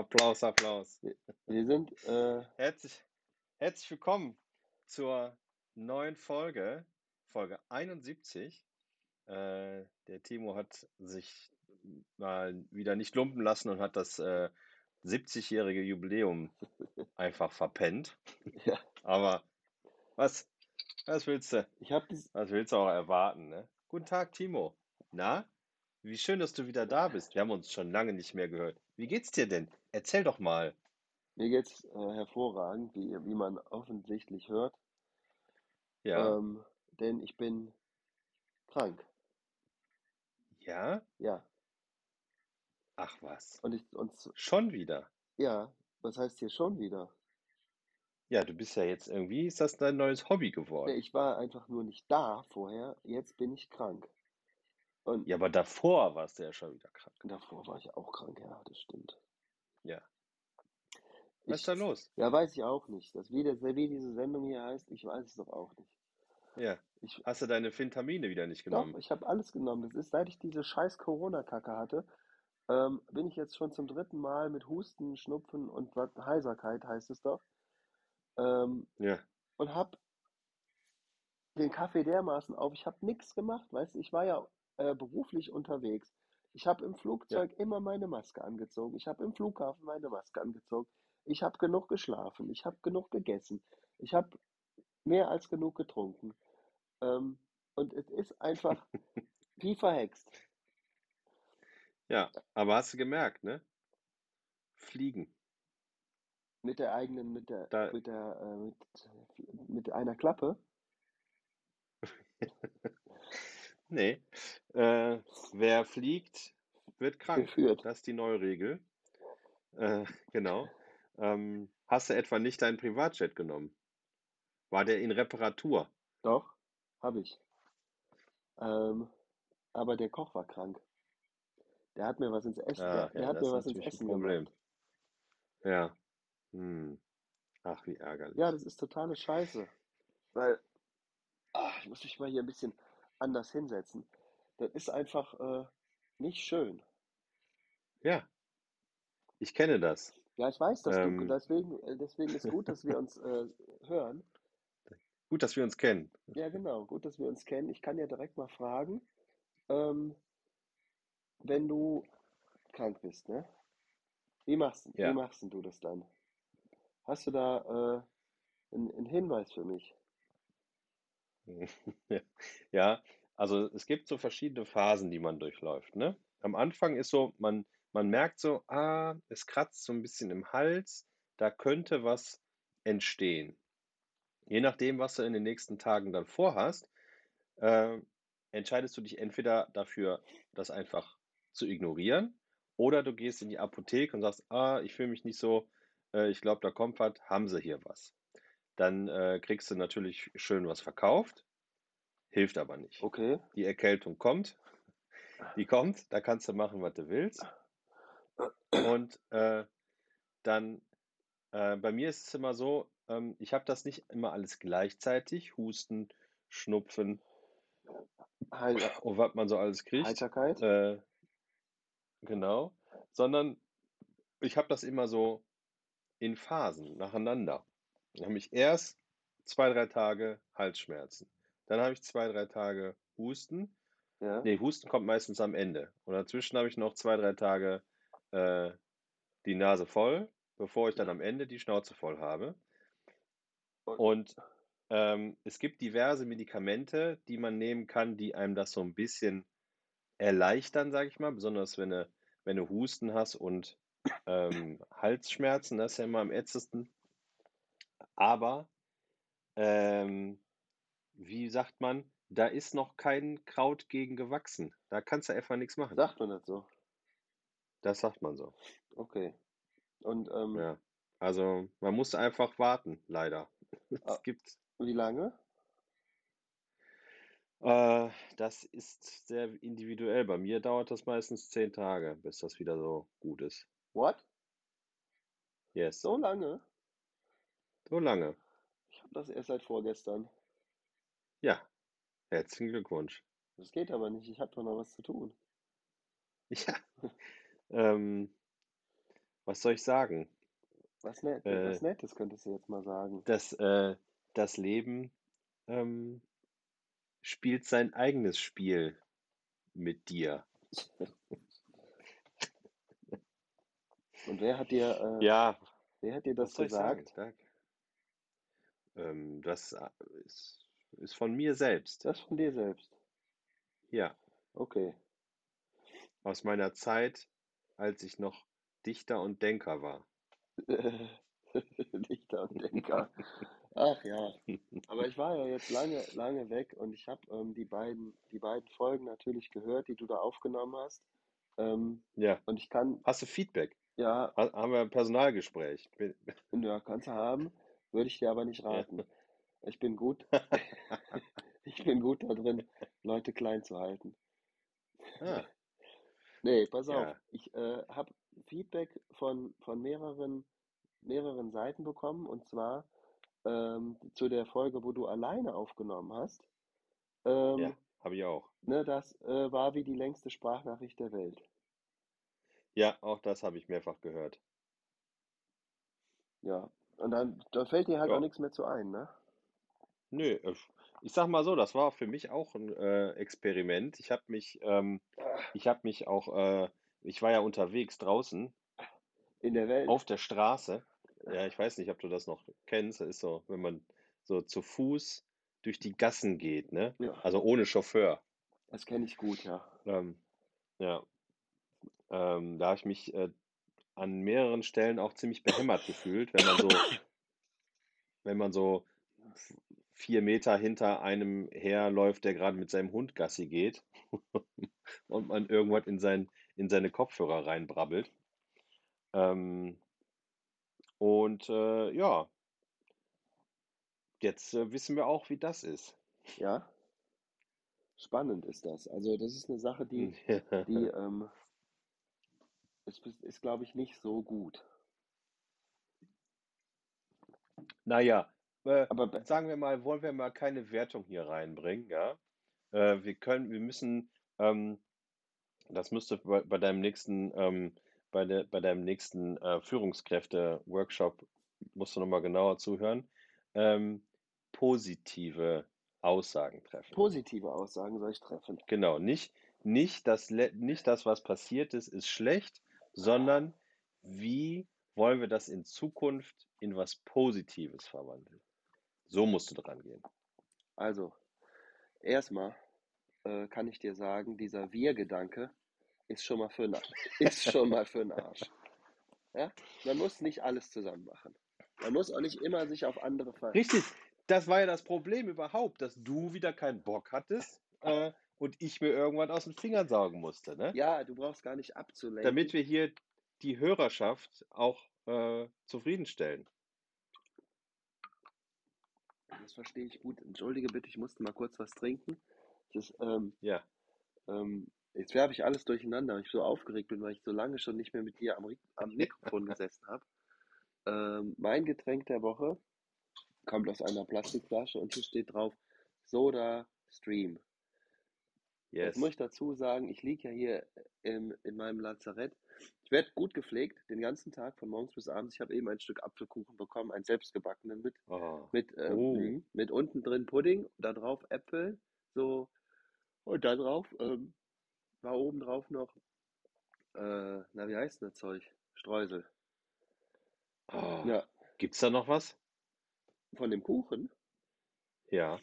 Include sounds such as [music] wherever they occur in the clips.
Applaus, Applaus. Wir sind, äh, Herzlich, herzlich willkommen zur neuen Folge, Folge 71. Äh, der Timo hat sich mal wieder nicht lumpen lassen und hat das äh, 70-jährige Jubiläum [laughs] einfach verpennt. ja, Aber was, was willst du? ich habe dies, Was willst du auch erwarten, ne? Guten Tag, Timo. Na? Wie schön, dass du wieder da bist. Wir haben uns schon lange nicht mehr gehört. Wie geht's dir denn? Erzähl doch mal. mir geht's äh, hervorragend, wie, wie man offensichtlich hört, Ja? ähm, denn ich bin krank. Ja? Ja, Ach was. und ich, und, Schon wieder. ja, was heißt hier schon wieder? Ja, du bist ja jetzt irgendwie, ist das dein neues Hobby Nee, geworden? ich war einfach nur nicht da vorher, jetzt bin ich krank. Und Ja, aber davor warst du ja schon wieder krank. davor war ich auch krank, ja, das stimmt. Ja. Was ist da los? ja, weiß ich auch nicht. Das, wie, das, wie diese Sendung hier heißt, ich weiß es doch auch nicht. Ja. Ich, Hast du deine Vintamine wieder nicht doch, genommen? ich habe alles genommen. Das ist, seit ich diese scheiß Corona-Kacke hatte, ähm, bin ich jetzt schon zum dritten Mal mit Husten, Schnupfen und Heiserkeit heißt es doch, ähm, Ja. und habe den Kaffee dermaßen auf. Ich habe nichts gemacht, weißt du, ich war ja äh, beruflich unterwegs. Ich habe im Ja. Flugzeug immer meine Maske angezogen. Ich habe im Flughafen meine Maske angezogen. Ich habe genug geschlafen. Ich habe genug gegessen. Ich habe mehr als genug getrunken. Ähm, und es ist einfach [laughs] wie verhext. Ja. Aber hast du gemerkt, ne? Fliegen. Mit der eigenen, mit der, Da, mit der, äh, mit, mit einer Klappe. [laughs] nee. Äh, wer fliegt, wird krank. Geführt. Das ist die neue Regel. Äh, genau. Ähm, hast du etwa nicht deinen Privatjet genommen? War der in Reparatur? Doch, habe ich. Ähm, aber der Koch war krank. Der hat mir was ins Essen, der, Ah, der ja, hat mir was ins ein Essen Problem. gemacht. Ja. Hm. Ach, wie Ja, ärgerlich. das ist totale Scheiße. Weil, ah, ich muss mich mal hier ein bisschen anders hinsetzen. Das ist einfach äh, nicht schön. Ja, ich kenne das. Ja, ich weiß, dass du, Ähm, deswegen, äh, deswegen ist gut, dass wir uns äh, hören. gut, dass wir uns kennen. Ja, genau, gut, dass wir uns kennen. Ich kann ja direkt mal fragen, ähm, wenn du krank bist, ne? Wie machst, wie Ja. machst denn du das dann? Hast du da äh, einen, einen Hinweis für mich? [laughs] Ja, also es gibt so verschiedene Phasen, die man durchläuft, ne? Am Anfang ist so, man, man merkt so, ah, es kratzt so ein bisschen im Hals, da könnte was entstehen. Je nachdem, was du in den nächsten Tagen dann vorhast, äh, entscheidest du dich entweder dafür, das einfach zu ignorieren, oder du gehst in die Apotheke und sagst, ah, ich fühle mich nicht so, äh, ich glaube, da kommt was, haben sie hier was. Dann äh, kriegst du natürlich schön was verkauft, hilft aber nicht. Okay. Die Erkältung kommt, die kommt, da kannst du machen, was du willst. Und äh, dann, äh, bei mir ist es immer so, ähm, ich habe das nicht immer alles gleichzeitig, Husten, Schnupfen Heil und was man so alles kriegt. Heiterkeit? Äh, genau, sondern ich habe das immer so in Phasen nacheinander. Dann habe ich erst zwei, drei Tage Halsschmerzen. Dann habe ich zwei, drei Tage Husten. Ja. Nee, Husten kommt meistens am Ende. Und dazwischen habe ich noch zwei, drei Tage äh, die Nase voll, bevor ich dann am Ende die Schnauze voll habe. Und, ähm, es gibt diverse Medikamente, die man nehmen kann, die einem das so ein bisschen erleichtern, sage ich mal, besonders wenn du, wenn du Husten hast und ähm, Halsschmerzen, das ist ja immer am ätzendsten. Aber ähm, wie sagt man, da ist noch kein Kraut gegen gewachsen. Da kannst du einfach nichts machen. sagt man das so? Das sagt man so. Okay. Und ähm, Ja. Also man muss einfach warten, leider. [laughs] Es ah, gibt, wie lange? äh, das ist sehr individuell. Bei mir dauert das meistens zehn Tage, bis das wieder so gut ist. What? Yes. So lange? So lange. Ich habe das erst seit vorgestern. Ja, herzlichen Glückwunsch. Das geht aber nicht. Ich habe doch noch was zu tun. [laughs] Ja. Ähm, was soll ich sagen? Was nett, Äh, was Nettes könntest du jetzt mal sagen. das, äh, das Leben ähm, spielt sein eigenes Spiel mit dir. Und wer hat dir, äh, Ja, wer hat dir das gesagt? Ähm, das äh, ist, ist von mir selbst. Das von dir selbst. Ja, Okay. aus meiner Zeit, als ich noch Dichter und Denker war. [laughs] Dichter und Denker. Ach ja. Aber ich war ja jetzt lange, lange weg und ich habe ähm, die beiden, die beiden Folgen natürlich gehört, die du da aufgenommen hast. Ähm, Ja, und ich kann, hast du Feedback? ja, Ha haben wir ein Personalgespräch? Ja, kannst du haben, würde ich dir aber nicht raten. Ich bin gut, [laughs] [laughs] ich bin gut da drin, Leute klein zu halten. Ah, [laughs] Nee, pass auf. Ja. Ich äh, habe Feedback von, von mehreren, mehreren Seiten bekommen und zwar ähm, zu der Folge, wo du alleine aufgenommen hast. Ähm, ja, habe ich auch. ne, das äh, war wie die längste Sprachnachricht der Welt. Ja, auch das habe ich mehrfach gehört. Ja. Und dann, da fällt dir halt Ja. auch nichts mehr zu ein, ne? Nö, äh, ich sag mal so, das war für mich auch ein äh, Experiment. Ich habe mich, ähm, ich habe mich auch, äh, ich war ja unterwegs draußen In der Welt. auf der Straße. Ja, ich weiß nicht, ob du das noch kennst. Das ist so, wenn man so zu Fuß durch die Gassen geht, ne? Ja, Also ohne Chauffeur. das kenne ich gut, ja. Ähm, ja, ähm, da habe ich mich äh, an mehreren Stellen auch ziemlich behämmert gefühlt, wenn man so, wenn man so vier Meter hinter einem herläuft, der gerade mit seinem Hund Gassi geht [laughs] und man irgendwas in sein, in seine Kopfhörer reinbrabbelt. Ähm, und äh, ja, jetzt äh, wissen wir auch, wie das ist. Ja. Spannend ist das. Also das ist eine Sache, die, [laughs] die ähm, ist, ist glaube ich, nicht so gut. Naja, äh, Aber be- sagen wir mal, wollen wir mal keine Wertung hier reinbringen, ja? Äh, wir können, wir müssen, ähm, das müsste bei, bei deinem nächsten, ähm, bei der, bei deinem nächsten äh, Führungskräfte-Workshop, musst du nochmal genauer zuhören, ähm, positive Aussagen treffen. positive Aussagen soll ich treffen. Genau, nicht, nicht das, nicht das, was passiert ist, ist schlecht, sondern wie wollen wir das in Zukunft in was Positives verwandeln? So musst du dran gehen. Also, erstmal äh, kann ich dir sagen, dieser Wir-Gedanke ist schon mal für den, [laughs] ist schon mal für den Arsch. Ja? Man muss nicht alles zusammen machen. Man muss auch nicht immer sich auf andere ver... Richtig, das war ja das Problem überhaupt, dass du wieder keinen Bock hattest äh, und ich mir irgendwann aus den Fingern saugen musste, ne? Ja, du brauchst gar nicht abzulenken. Damit wir hier die Hörerschaft auch äh, zufriedenstellen. Das verstehe ich gut. Entschuldige bitte, ich musste mal kurz was trinken. Das, ähm, Ja, ähm, jetzt werfe ich alles durcheinander, weil ich so aufgeregt bin, weil ich so lange schon nicht mehr mit dir am, am Mikrofon gesessen habe. Ähm, mein Getränk der Woche kommt aus einer Plastikflasche und hier steht drauf Soda Stream. Jetzt yes. muss ich dazu sagen, ich liege ja hier im, in meinem Lazarett. Ich werde gut gepflegt, den ganzen Tag, von morgens bis abends. Ich habe eben ein Stück Apfelkuchen bekommen, einen selbstgebackenen mit, Oh. mit, ähm, Oh. mhm, mit unten drin Pudding, da drauf Äpfel, so, und da drauf ähm, war oben drauf noch, äh, na, wie heißt denn das Zeug? Streusel. Oh. Ja, Gibt's da noch was? von dem Kuchen, Ja.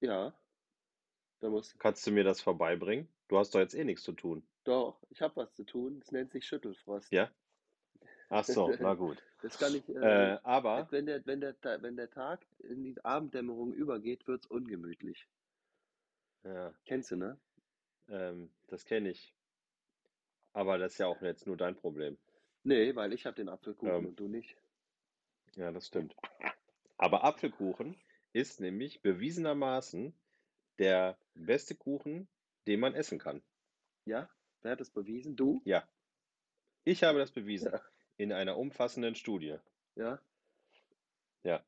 ja, da muss, Kannst du mir das vorbeibringen? Du hast doch jetzt eh nichts zu tun. doch, ich habe was zu tun, es nennt sich Schüttelfrost. Ja? Ach so, [laughs] na gut. Das kann ich, äh, Äh, aber, Wenn der, wenn, der, wenn der Tag in die Abenddämmerung übergeht, wird's ungemütlich. ja, Kennst du, ne? ähm, das kenne ich. Aber das ist ja auch jetzt nur dein Problem. Nee, weil ich habe den Apfelkuchen Ähm. und du nicht. Ja, das stimmt. Aber Apfelkuchen ist nämlich bewiesenermaßen der beste Kuchen, den man essen kann. Ja? Wer hat das bewiesen? Du? Ja. Ich habe das bewiesen Ja. in einer umfassenden Studie. Ja? Ja.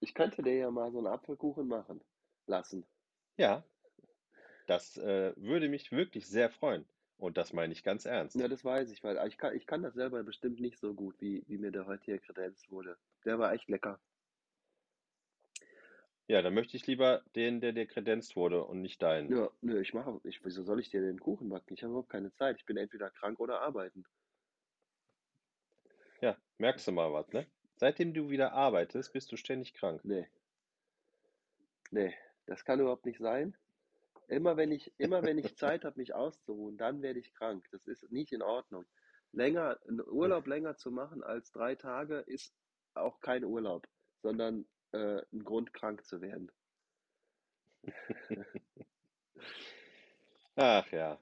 Ich könnte dir ja mal so einen Apfelkuchen machen lassen. Ja, das äh, würde mich wirklich sehr freuen. Und das meine ich ganz ernst. Ja, das weiß ich, weil ich kann, ich kann das selber bestimmt nicht so gut, wie, wie mir der heute hier kredenzt wurde. Der war echt lecker. Ja, dann möchte ich lieber den, der dir kredenzt wurde und nicht deinen. Ja, nö, ich mache, ich, wieso soll ich dir den Kuchen backen? Ich habe überhaupt keine Zeit. Ich bin entweder krank oder arbeiten. Ja, merkst du mal was, ne? Seitdem du wieder arbeitest, bist du ständig krank. Nee, nee, das kann überhaupt nicht sein. Immer wenn ich, immer wenn ich Zeit [laughs] habe, mich auszuruhen, dann werde ich krank. Das ist nicht in Ordnung. Länger, einen Urlaub länger zu machen als drei Tage ist auch kein Urlaub, sondern äh, ein Grund, krank zu werden. [laughs] Ach ja.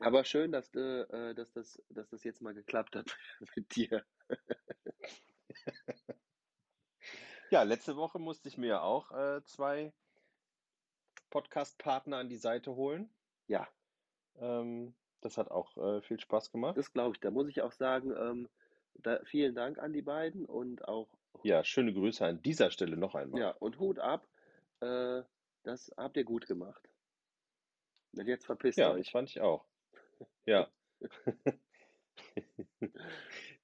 Aber schön, dass, du, äh, dass, das, dass das jetzt mal geklappt hat [laughs] mit dir. [laughs] Ja, letzte Woche musste ich mir auch äh, zwei Podcast-Partner an die Seite holen. Ja, Ähm, das hat auch äh, viel Spaß gemacht. das glaube ich. Da muss ich auch sagen, ähm, da, vielen Dank an die beiden und auch, Ja, schöne Grüße an dieser Stelle noch einmal. ja, und Hut ab. Äh, das habt ihr gut gemacht. Und jetzt verpisst Ja, euch. fand ich auch. [laughs] Ja. [laughs]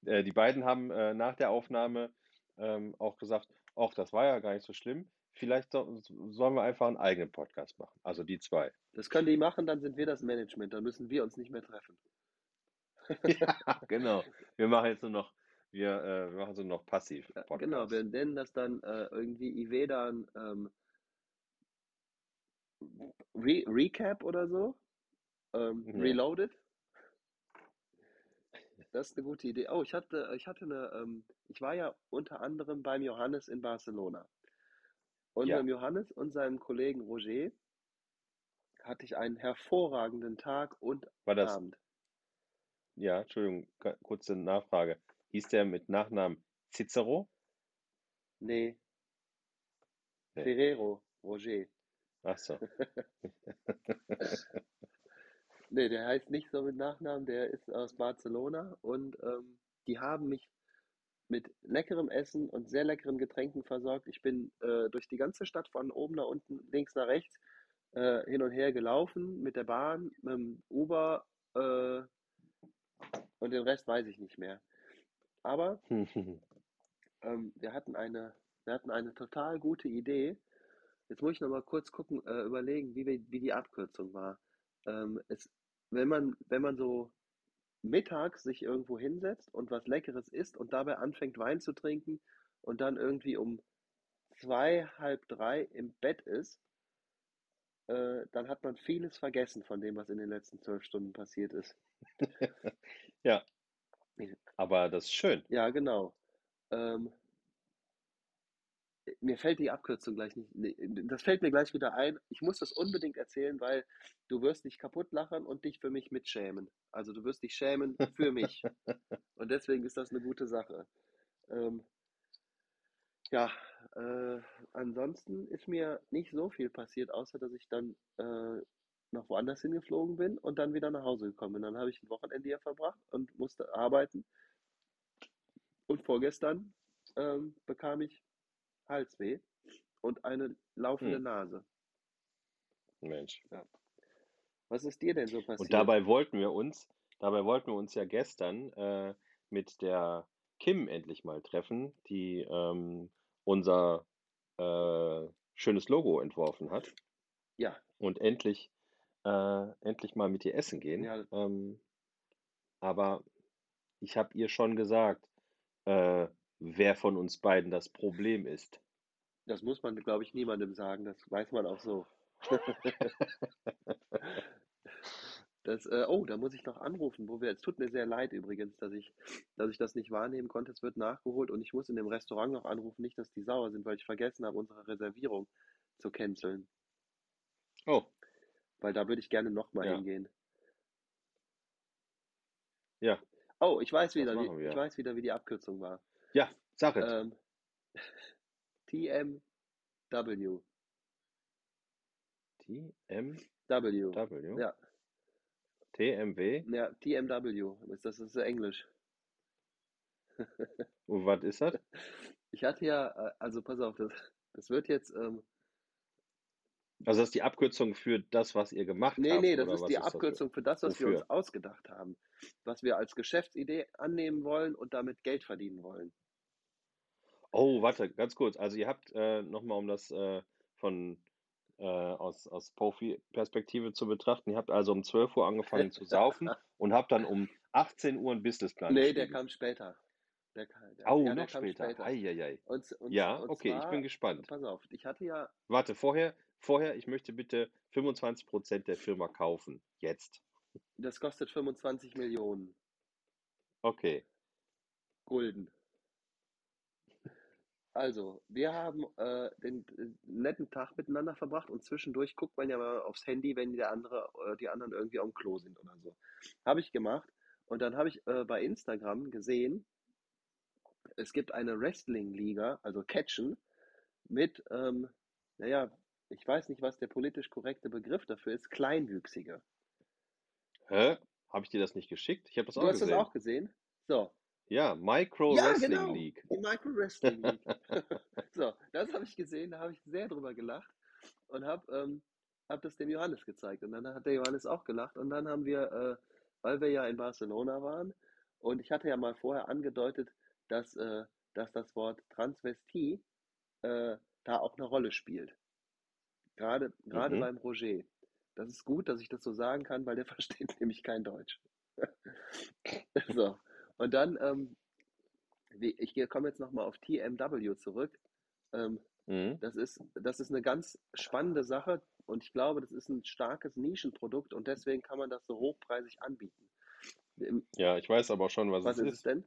Äh, Die beiden haben äh, nach der Aufnahme ähm, auch gesagt, ach, das war ja gar nicht so schlimm. Vielleicht so, sollen wir einfach einen eigenen Podcast machen. Also die zwei. Das können die machen, dann sind wir das Management. Dann müssen wir uns nicht mehr treffen. [laughs] Ja, genau. Wir machen jetzt nur noch, wir, äh, wir machen so noch passiv Ja, Podcast. genau, wir nennen das dann äh, irgendwie Ivedan ähm, Re Recap oder so. Ähm, Ja. Reloaded. Das ist eine gute Idee. Oh, ich hatte, ich hatte eine, ähm, ich war ja unter anderem beim Johannes in Barcelona. Und Ja. dem Johannes und seinem Kollegen Roger hatte ich einen hervorragenden Tag und War das, Abend. ja, Entschuldigung, kurze Nachfrage. Hieß der mit Nachnamen Cicero? Nee, Nee. Ferrero, Roger. Ach so. [laughs] [laughs] Nee, der heißt nicht so mit Nachnamen, der ist aus Barcelona und ähm, die haben mich mit leckerem Essen und sehr leckeren Getränken versorgt. Ich bin äh, durch die ganze Stadt von oben nach unten, links nach rechts, äh, hin und her gelaufen mit der Bahn, mit dem Uber äh, und den Rest weiß ich nicht mehr. Aber [laughs] ähm, wir hatten eine, wir hatten eine total gute Idee. Jetzt muss ich noch mal kurz gucken, äh, überlegen, wie, wir, wie die Abkürzung war. Ähm, es, wenn man, wenn man so mittags sich irgendwo hinsetzt und was Leckeres isst und dabei anfängt Wein zu trinken und dann irgendwie um zwei, halb drei im Bett ist, äh, dann hat man vieles vergessen von dem, was in den letzten zwölf Stunden passiert ist. [laughs] Ja, aber das ist schön. Ja, genau. Ähm, mir fällt die Abkürzung gleich nicht. nee, Das fällt mir gleich wieder ein. Ich muss das unbedingt erzählen, weil du wirst dich kaputt lachen und dich für mich mitschämen. Also du wirst dich schämen für mich. [laughs] Und deswegen ist das eine gute Sache. Ähm, ja, äh, ansonsten ist mir nicht so viel passiert, außer dass ich dann äh, noch woanders hingeflogen bin und dann wieder nach Hause gekommen bin. Dann habe ich ein Wochenende hier verbracht und musste arbeiten. Und vorgestern ähm, bekam ich Halsweh und eine laufende Hm. Nase. Mensch. Was ist dir denn so passiert? Und dabei wollten wir uns, dabei wollten wir uns ja gestern äh, mit der Kim endlich mal treffen, die ähm, unser äh, schönes Logo entworfen hat Ja, und endlich, äh, endlich mal mit ihr essen gehen. Ja. Ähm, aber ich habe ihr schon gesagt, äh, wer von uns beiden das Problem ist. das muss man, glaube ich, niemandem sagen. Das weiß man auch so. [laughs] Das, äh, oh, da muss ich noch anrufen, wo wir, es tut mir sehr leid übrigens, dass ich, dass ich das nicht wahrnehmen konnte. Es wird nachgeholt und ich muss in dem Restaurant noch anrufen, nicht, dass die sauer sind, weil ich vergessen habe, unsere Reservierung zu canceln. Oh, Weil da würde ich gerne nochmal Ja. hingehen. ja, Oh, ich weiß wieder, wie, ich weiß wieder, wie die Abkürzung war. ja, sag es. Ähm, [laughs] TMW. TMW, W. Ja, TMW, ja, TMW. Das ist Englisch. und was ist das? [laughs] Ich hatte ja, äh, also pass auf, das, das wird jetzt, ähm, Also das ist die Abkürzung für das, was ihr gemacht Nee, habt, nee, das oder ist die ist das für Abkürzung für das, was wir uns wofür? ausgedacht haben, was wir als Geschäftsidee annehmen wollen und damit Geld verdienen wollen. Oh, warte, ganz kurz. Also ihr habt, äh, noch mal, um das, äh, von äh, aus aus Profi-Perspektive zu betrachten, ihr habt also um 12:00 angefangen zu saufen [laughs] und habt dann um 18:00 'n Businessplan Nee, der kam später. Der der Au, ja, noch später. später. Ei, ei, ei. Und und Ja, und okay, ich bin zwar gespannt. pass auf, ich hatte ja Warte, vorher vorher, ich möchte bitte 25% der Firma kaufen. Jetzt. Das kostet 25.000.000. Okay. Gulden. Also, wir haben, äh, den, äh, netten Tag miteinander verbracht und zwischendurch guckt man ja mal aufs Handy, wenn der andere äh, die anderen irgendwie am Klo sind oder so. Habe ich gemacht und dann habe ich, äh, bei Instagram gesehen es gibt eine Wrestling-Liga, also Catchen, mit, ähm, na ja, ich weiß nicht, was der politisch korrekte Begriff dafür ist, Kleinwüchsige. Hä? Habe ich dir das nicht geschickt? Ich habe das Du auch hast das gesehen. auch gesehen? So. Ja, Micro Ja, Wrestling genau, League. die Micro Wrestling League. [laughs] [laughs] So, das habe ich gesehen, da habe ich sehr drüber gelacht und habe ähm, habe das dem Johannes gezeigt und dann hat der Johannes auch gelacht und dann haben wir, äh, weil wir ja in Barcelona waren und ich hatte ja mal vorher angedeutet, dass, äh, dass das Wort Transvestie äh, da auch eine Rolle spielt. Gerade, gerade Mhm. beim Roger. Das ist gut, dass ich das so sagen kann, weil der [laughs] versteht nämlich kein Deutsch. [laughs] So, und dann, ähm, ich komme jetzt nochmal auf TMW zurück. Ähm, Mhm. das ist, das ist eine ganz spannende Sache und ich glaube, das ist ein starkes Nischenprodukt und deswegen kann man das so hochpreisig anbieten. Im, Ja, ich weiß aber schon, was was es ist es ist, denn?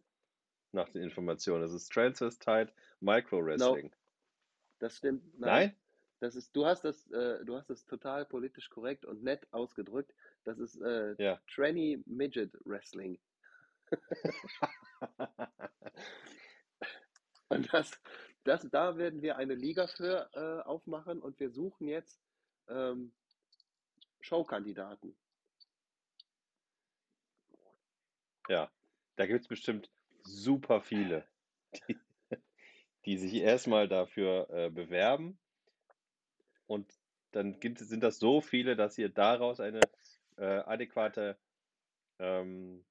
nach den Informationen. Es ist Transvestite Micro No, Wrestling. das stimmt. Nein, Nein? Das ist, du hast das, äh, du hast das total politisch korrekt und nett ausgedrückt. Das ist äh, Ja. Tranny Midget Wrestling. [laughs] Und das, das, da werden wir eine Liga für äh, aufmachen und wir suchen jetzt ähm, Showkandidaten. Ja, da gibt's bestimmt super viele, die die sich erst mal dafür, äh, bewerben und dann gibt sind das so viele, dass ihr daraus eine, äh, adäquate, ähm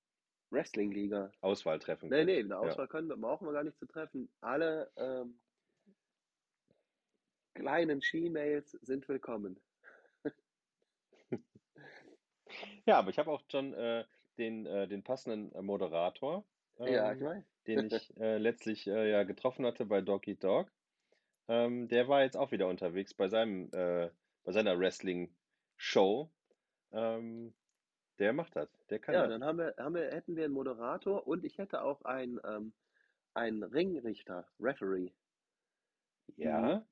Wrestling-Liga. Auswahl treffen Nee, könnt. nee, eine Ja. Auswahl können wir, brauchen wir gar nicht zu treffen. Alle ähm, kleinen She-Mails sind willkommen. [laughs] Ja, aber ich habe auch schon, äh, den äh, den passenden, Moderator, Ja, ich ähm, weiß. den ich, äh, letztlich, äh, ja getroffen hatte bei Dog Eat Dog. Ähm, der war jetzt auch wieder unterwegs bei seinem, äh bei seiner Wrestling-Show. Ähm, der macht das, der kann Ja, das. dann haben wir, haben wir, hätten wir einen Moderator und ich hätte auch einen, ähm, einen Ringrichter, Referee. Mhm. Ja?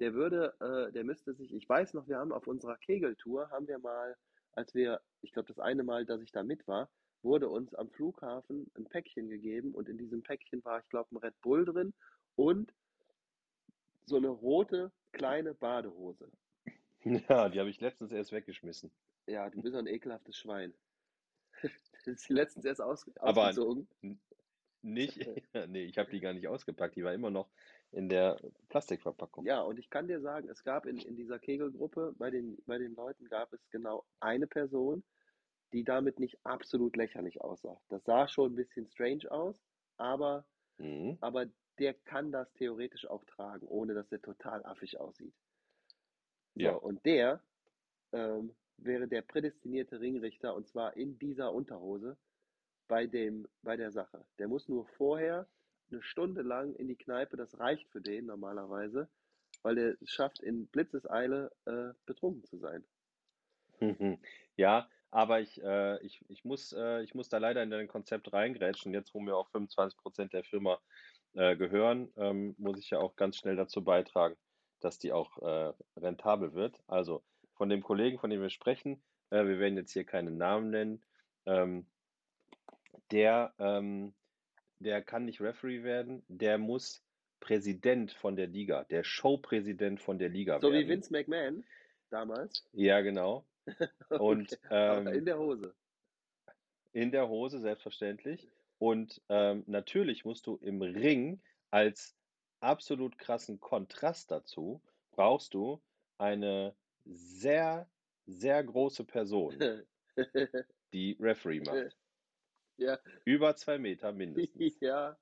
Der würde, äh, der müsste sich, ich weiß noch, wir haben auf unserer Kegeltour, haben wir mal, als wir, ich glaube, das eine Mal, dass ich da mit war, wurde uns am Flughafen ein Päckchen gegeben und in diesem Päckchen war, ich glaube, ein Red Bull drin und so eine rote kleine Badehose. Ja, die habe ich letztens erst weggeschmissen. Ja, du bist ein ekelhaftes Schwein. [laughs] Das ist letztens erst aus, Aber ausgezogen. nicht [laughs] ne, ich habe die gar nicht ausgepackt, die war immer noch in der Plastikverpackung. Ja, und ich kann dir sagen, es gab in, in dieser Kegelgruppe, bei den, bei den Leuten gab es genau eine Person, die damit nicht absolut lächerlich aussah. Das sah schon ein bisschen strange aus, aber, Mhm. aber der kann das theoretisch auch tragen, ohne dass er total affig aussieht. So, Ja. und der ähm, wäre der prädestinierte Ringrichter und zwar in dieser Unterhose bei dem, bei der Sache. Der muss nur vorher eine Stunde lang in die Kneipe, das reicht für den normalerweise, weil er es schafft, in Blitzeseile äh, betrunken zu sein. [laughs] Ja, aber ich, äh, ich, ich, muss, äh, ich muss da leider in dein Konzept reingrätschen. Jetzt, wo mir auch 25% der Firma äh, gehören, ähm, muss ich ja auch ganz schnell dazu beitragen, dass die auch äh, rentabel wird. Also von dem Kollegen, von dem wir sprechen, äh, wir werden jetzt hier keinen Namen nennen, ähm, der, ähm, der kann nicht Referee werden, der muss Präsident von der Liga, der Showpräsident von der Liga So wie werden. Vince McMahon damals, Ja, genau. [laughs] Und okay, aber in ähm, der Hose. in der Hose, selbstverständlich. Und ähm, natürlich musst du im Ring als absolut krassen Kontrast dazu, brauchst du eine sehr, sehr große Person, [laughs] die Referee macht. Ja, Über zwei Meter mindestens. [laughs] ja.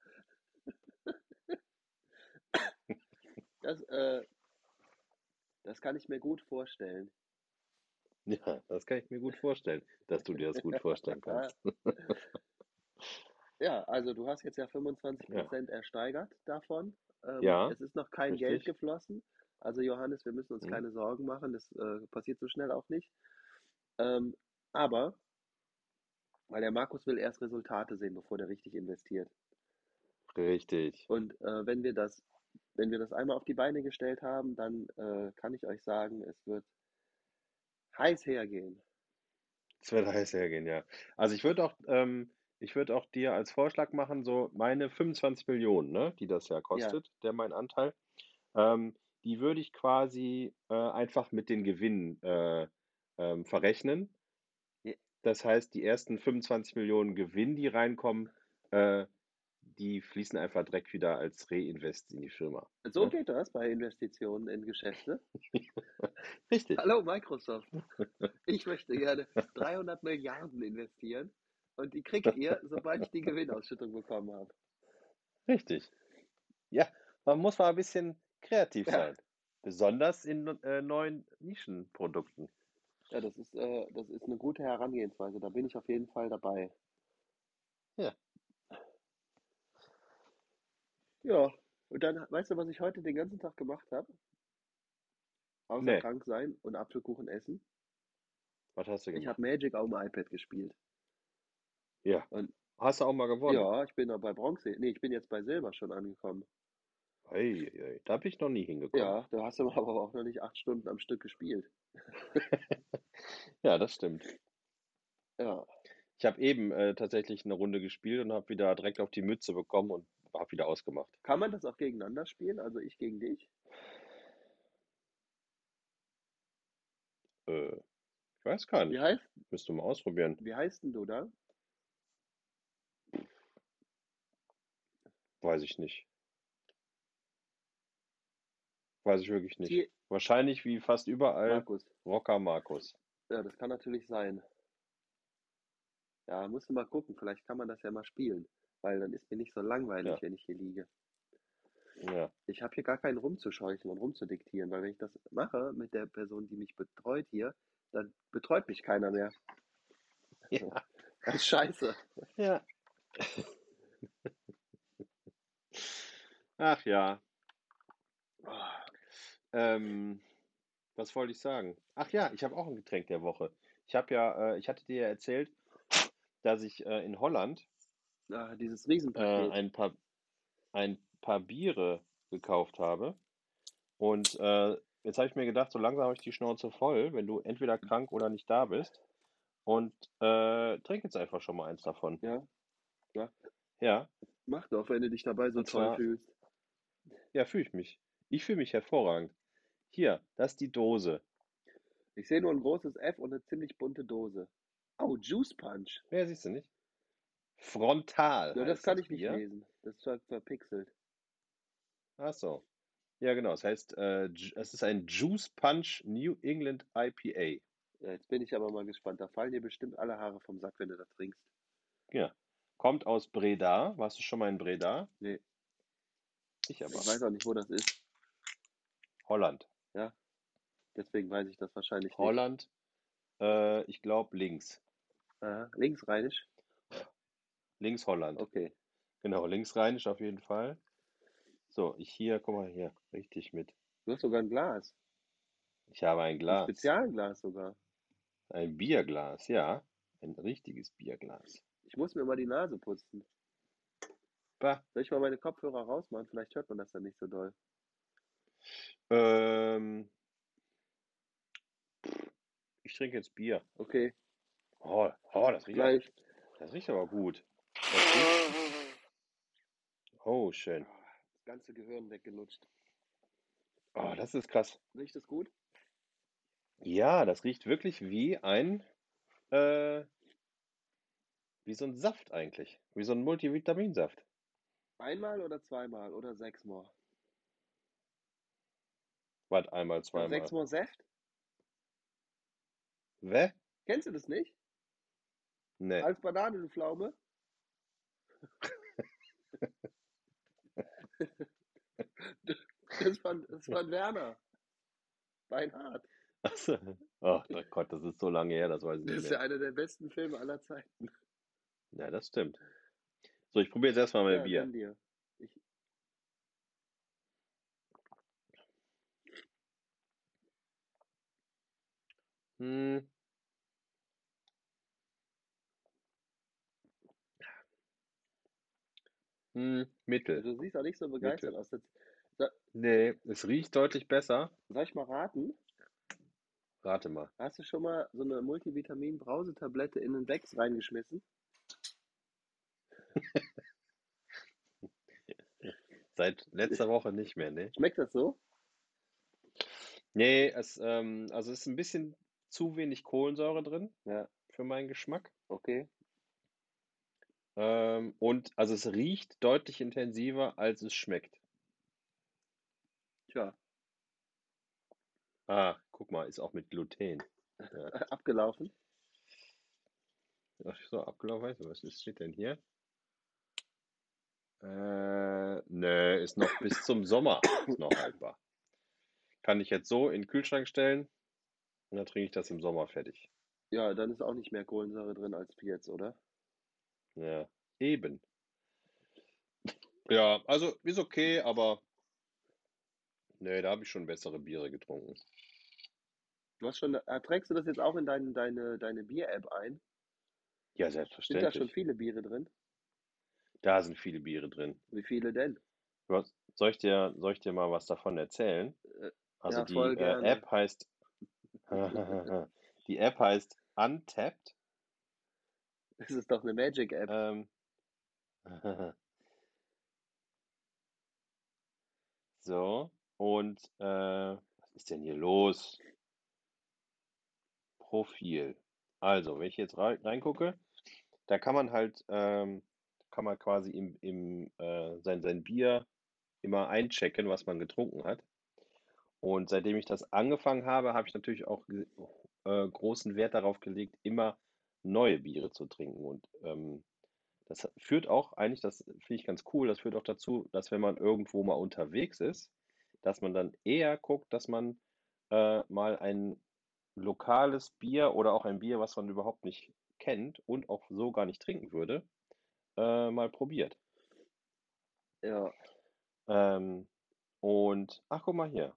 Das, äh, das kann ich mir gut vorstellen. Ja, das kann ich mir gut vorstellen, dass du dir das gut vorstellen [laughs] kannst. Ja, also du hast jetzt ja 25 Ja. Prozent ersteigert davon. Ähm, Ja, es ist noch kein richtig. Geld geflossen. Also Johannes, wir müssen uns Mhm. keine Sorgen machen. Das äh, passiert so schnell auch nicht. Ähm, aber, weil der Markus will erst Resultate sehen, bevor der richtig investiert. Richtig. Und äh, wenn wir das, wenn wir das einmal auf die Beine gestellt haben, dann äh, kann ich euch sagen, es wird heiß hergehen. Es wird heiß hergehen, ja. Also ich würde auch, ähm, ich würde auch dir als Vorschlag machen, so meine 25 Millionen, ne, die das ja kostet, der mein Anteil, ähm, die würde ich quasi äh, einfach mit den Gewinnen äh, ähm, verrechnen. Ja. Das heißt, die ersten 25 Millionen Gewinn, die reinkommen, äh, die fließen einfach direkt wieder als Reinvest in die Firma. So Ja. geht das bei Investitionen in Geschäfte. [laughs] Richtig. Hallo Microsoft. Ich möchte gerne 300 Milliarden investieren und die kriegt ihr, sobald ich die Gewinnausschüttung bekommen habe. Richtig. Ja, man muss mal ein bisschen kreativ Ja. sein. Besonders in äh, neuen Nischenprodukten. Ja, das ist, äh, das ist eine gute Herangehensweise. Da bin ich auf jeden Fall dabei. Ja. Ja, und dann, weißt du, was ich heute den ganzen Tag gemacht habe? Außer Nee. krank sein und Apfelkuchen essen. Was hast du Ich gemacht? habe Magic auf dem iPad gespielt. Ja. Und- Hast du auch mal gewonnen? Ja, ich bin noch bei Bronze. Nee, ich bin jetzt bei Silber schon angekommen. Ei, ei, da bin ich noch nie hingekommen. Ja, da hast du [laughs] aber auch noch nicht acht Stunden am Stück gespielt. [laughs] Ja, das stimmt. Ja, Ich habe eben äh, tatsächlich eine Runde gespielt und habe wieder direkt auf die Mütze bekommen und habe wieder ausgemacht. kann man das auch gegeneinander spielen? Also ich gegen dich? Äh, ich weiß gar Wie nicht. heißt, Müsst du mal ausprobieren. wie heißt denn du da? Weiß ich nicht. Weiß ich wirklich nicht. Ziel- Wahrscheinlich wie fast überall Markus. Rocker Markus. Ja, das kann natürlich sein. Ja, musst du mal gucken. Vielleicht kann man das ja mal spielen. Weil dann ist mir nicht so langweilig, Ja. wenn ich hier liege. Ja. Ich habe hier gar keinen rumzuscheuchen und rumzudiktieren, weil wenn ich das mache mit der Person, die mich betreut hier, dann betreut mich keiner mehr. Ja. [laughs] Das ist scheiße. Ja. [laughs] Ach ja. Ähm, was wollte ich sagen? Ach ja, ich habe auch ein Getränk der Woche. Ich habe ja, äh, ich hatte dir ja erzählt, dass ich äh, in Holland Ah, dieses äh, Riesenpaket. ein paar, ein paar Biere gekauft habe. Und äh, jetzt habe ich mir gedacht, so langsam habe ich die Schnauze voll, wenn du entweder krank oder nicht da bist. Und äh, trink jetzt einfach schon mal eins davon. Ja, Ja, mach doch, wenn du dich dabei so toll fühlst. Ja, fühle ich mich. Ich fühle mich hervorragend. Hier, das ist die Dose. Ich sehe nur ein großes F und eine ziemlich bunte Dose. Oh, Juice Punch. Ja, siehst du nicht? Frontal. Ja, das kann ich nicht Bier. lesen. Das ist ver verpixelt. Ach so. Ja, genau. Es heißt, äh, es ist ein Juice Punch New England IPA. Ja, jetzt bin ich aber mal gespannt. Da fallen dir bestimmt alle Haare vom Sack, wenn du das trinkst. Ja. Kommt aus Breda. Warst du schon mal in Breda? Nee. Ich aber. Ich weiß auch nicht, wo das ist. Holland. Deswegen weiß ich das wahrscheinlich Holland. Äh, ich glaube links. nicht. Aha. Linksrheinisch? Links Holland. Okay. Genau, linksrheinisch auf jeden Fall. So, ich hier, guck mal hier, richtig mit. Du hast sogar ein Glas. Ich habe ein Ein Glas. Spezialglas sogar. Ein Bierglas, ja. Ein richtiges Bierglas. Ich muss mir mal die Nase putzen. Bah. Soll ich mal meine Kopfhörer rausmachen? Vielleicht hört man das dann nicht so doll. Ähm, ich trinke jetzt Bier. Okay, Oh, oh das riecht, gleich. das riecht aber gut. Oh, schön. Das ganze Gehirn weggelutscht. Oh, das ist krass. Riecht es gut? Ja, das riecht wirklich wie ein, äh, wie so ein Saft eigentlich. Wie so ein Multivitaminsaft. Einmal oder zweimal oder sechsmal? Warte, einmal, zweimal. sechsmal Saft? Wä? Kennst du das nicht? Nee. Als Banane, du Pflaume? [laughs] Das war, das war Werner. Beinhardt. Achso. Ach oh Gott, das ist so lange her, das weiß ich Das nicht ist ja einer der besten Filme aller Zeiten. Ja, das stimmt. So, ich probiere jetzt erstmal mein Ja, Bier. Ich, Hm. Hm, mittel. du siehst auch nicht so begeistert aus. Jetzt, Nee, es riecht deutlich besser. soll ich mal raten? Rate mal. Hast du schon mal so eine Multivitamin-Brausetablette in den Becks reingeschmissen? [laughs] Seit letzter Woche nicht mehr, ne? Schmeckt das so? Nee, es, ähm, also es ist ein bisschen zu wenig Kohlensäure drin Ja, für meinen Geschmack. okay. Ähm, und also es riecht deutlich intensiver, als es schmeckt. Tja, Ah, guck mal, ist auch mit Gluten. [laughs] abgelaufen. Ach so, abgelaufen. Was ist, steht denn hier? Äh, ne, ist noch bis zum Sommer ist noch haltbar. Kann ich jetzt so in den Kühlschrank stellen und dann trinke ich das im Sommer fertig. Ja, dann ist auch nicht mehr Kohlensäure drin als jetzt, oder? Ja, eben. Ja, also ist okay, aber nee, da habe ich schon bessere Biere getrunken. Du hast schon, äh, trägst du das jetzt auch in dein, deine, deine Bier-App ein? Ja, Sind da schon selbstverständlich. viele Biere drin? Da sind viele Biere drin. Wie viele denn? Was, soll ich dir, soll ich dir mal was davon erzählen? Äh, Also ja, die äh. App heißt [laughs] die App heißt Untapped. Das ist doch eine Magic-App. Ähm, [laughs] so, und äh, was ist denn hier los? Profil. Also, wenn ich jetzt rein, reingucke, da kann man halt, ähm, kann man quasi im, im, äh, sein, sein Bier immer einchecken, was man getrunken hat. Und seitdem ich das angefangen habe, habe ich natürlich auch äh, großen Wert darauf gelegt, immer neue Biere zu trinken. Und ähm, das führt auch eigentlich, das finde ich ganz cool, das führt auch dazu, dass wenn man irgendwo mal unterwegs ist, dass man dann eher guckt, dass man äh, mal ein lokales Bier oder auch ein Bier, was man überhaupt nicht kennt und auch so gar nicht trinken würde, äh, mal probiert. Ja, Ähm, und, ach, guck mal hier.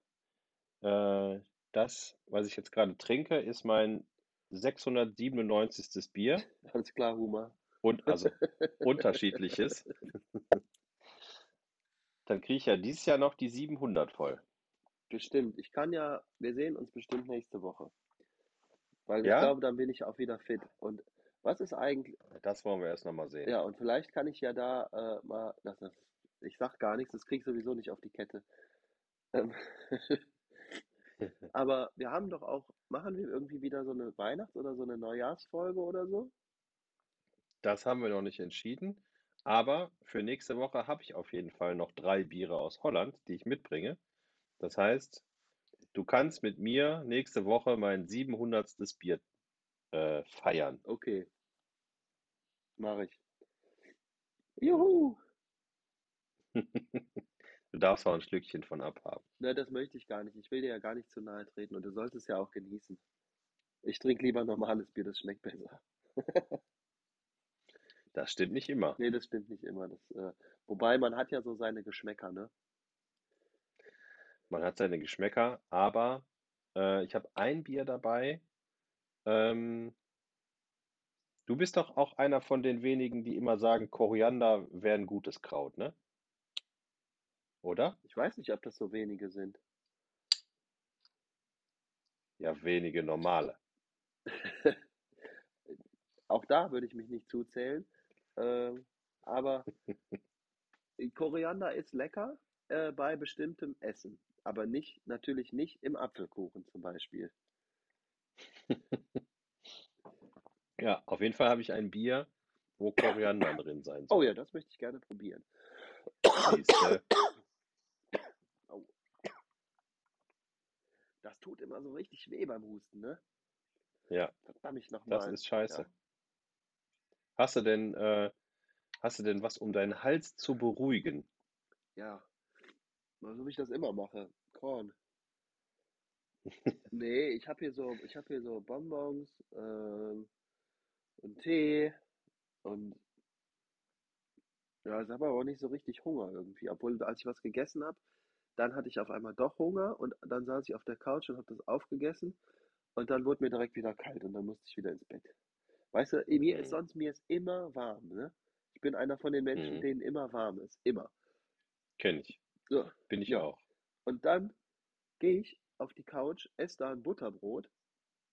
Äh, das, was ich jetzt gerade trinke, ist mein 697. Bier [laughs] alles klar, Huma. und also [laughs] unterschiedliches. Dann kriege ich ja dieses Jahr noch die 700 voll. Bestimmt. Ich kann ja, wir sehen uns bestimmt nächste Woche. Weil ich Ja? glaube, dann bin ich auch wieder fit. Und was ist eigentlich, Das wollen wir erst noch mal sehen. ja, und vielleicht kann ich ja da äh, mal, das, das, ich sag gar nichts, das krieg ich sowieso nicht auf die Kette. Ähm, [laughs] aber wir haben doch auch, machen wir irgendwie wieder so eine Weihnachts- oder so eine Neujahrsfolge oder so? Das haben wir noch nicht entschieden. Aber für nächste Woche habe ich auf jeden Fall noch drei Biere aus Holland, die ich mitbringe. Das heißt, du kannst mit mir nächste Woche mein 700. Bier äh, feiern. Okay, mache ich. Juhu! [laughs] Du darfst auch ein Schlückchen von abhaben. Ne, das möchte ich gar nicht. Ich will dir ja gar nicht zu nahe treten und du sollst es ja auch genießen. Ich trinke lieber normales Bier, das schmeckt besser. [laughs] Das stimmt nicht immer. Nee, das stimmt nicht immer. Das, äh, wobei man hat ja so seine Geschmäcker, ne? Man hat seine Geschmäcker, aber äh, ich habe ein Bier dabei. Ähm, du bist doch auch einer von den wenigen, die immer sagen, Koriander wäre ein gutes Kraut, ne? Oder? Ich weiß nicht, ob das so wenige sind. Ja, wenige normale. [laughs] Auch da würde ich mich nicht zuzählen. Ähm, aber [laughs] Koriander ist lecker äh, bei bestimmtem Essen. Aber nicht, natürlich nicht im Apfelkuchen zum Beispiel. [laughs] Ja, auf jeden Fall habe ich ein Bier, wo Koriander [coughs] drin sein Oh soll. ja, das möchte ich gerne probieren. Siehste? [coughs] Das tut immer so richtig weh beim Husten, ne? Ja, Verdammt das nochmal. ist scheiße. Ja. Hast du denn, äh, hast du denn was, um deinen Hals zu beruhigen? Ja. Mal So wie ich das immer mache. Korn. [laughs] Nee, ich habe hier so, ich habe hier so Bonbons ähm, und Tee und ja, ich habe aber auch nicht so richtig Hunger irgendwie. Obwohl, als ich was gegessen habe, dann hatte ich auf einmal doch Hunger und dann saß ich auf der Couch und habe das aufgegessen und dann wurde mir direkt wieder kalt und dann musste ich wieder ins Bett. Weißt du, mir ist sonst, mir ist immer warm, ne? Ich bin einer von den Menschen, Mhm. denen immer warm ist. Immer. Kenn ich. So, Bin ich ja. auch. Und dann gehe ich auf die Couch, esse da ein Butterbrot,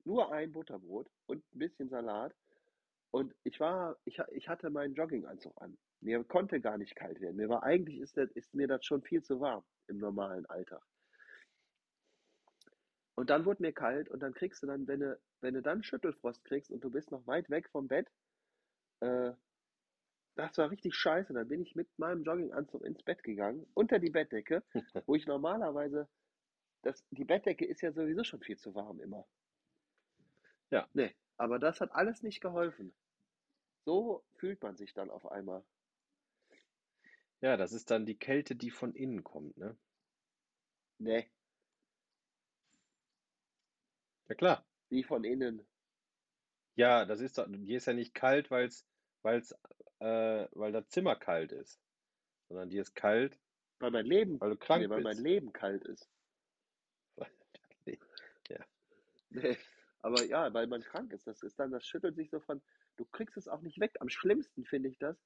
nur ein Butterbrot und ein bisschen Salat. Und ich war, ich, ich hatte meinen Jogginganzug an. Mir konnte gar nicht kalt werden. Mir war eigentlich ist, das, ist mir das schon viel zu warm im normalen Alltag. Und dann wurde mir kalt und dann kriegst du dann, wenn du, wenn du dann Schüttelfrost kriegst und du bist noch weit weg vom Bett, äh, das war richtig scheiße. Dann bin ich mit meinem Jogginganzug ins Bett gegangen, unter die Bettdecke, [laughs] wo ich normalerweise, das, die Bettdecke ist ja sowieso schon viel zu warm immer. Ja. Nee, aber das hat alles nicht geholfen. So fühlt man sich dann auf einmal. Ja, das ist dann die Kälte, die von innen kommt, ne? Nee, Ja klar. wie von innen. Ja, das ist doch, dir ist ja nicht kalt, weil's, weil's, äh, weil das Zimmer kalt ist, sondern dir ist kalt, Weil mein Leben, weil du krank nee, weil mein bist. Leben kalt ist. [laughs] Ja. Nee, aber ja, weil man krank ist. Das ist dann, das schüttelt sich so von, du kriegst es auch nicht weg. Am schlimmsten finde ich das.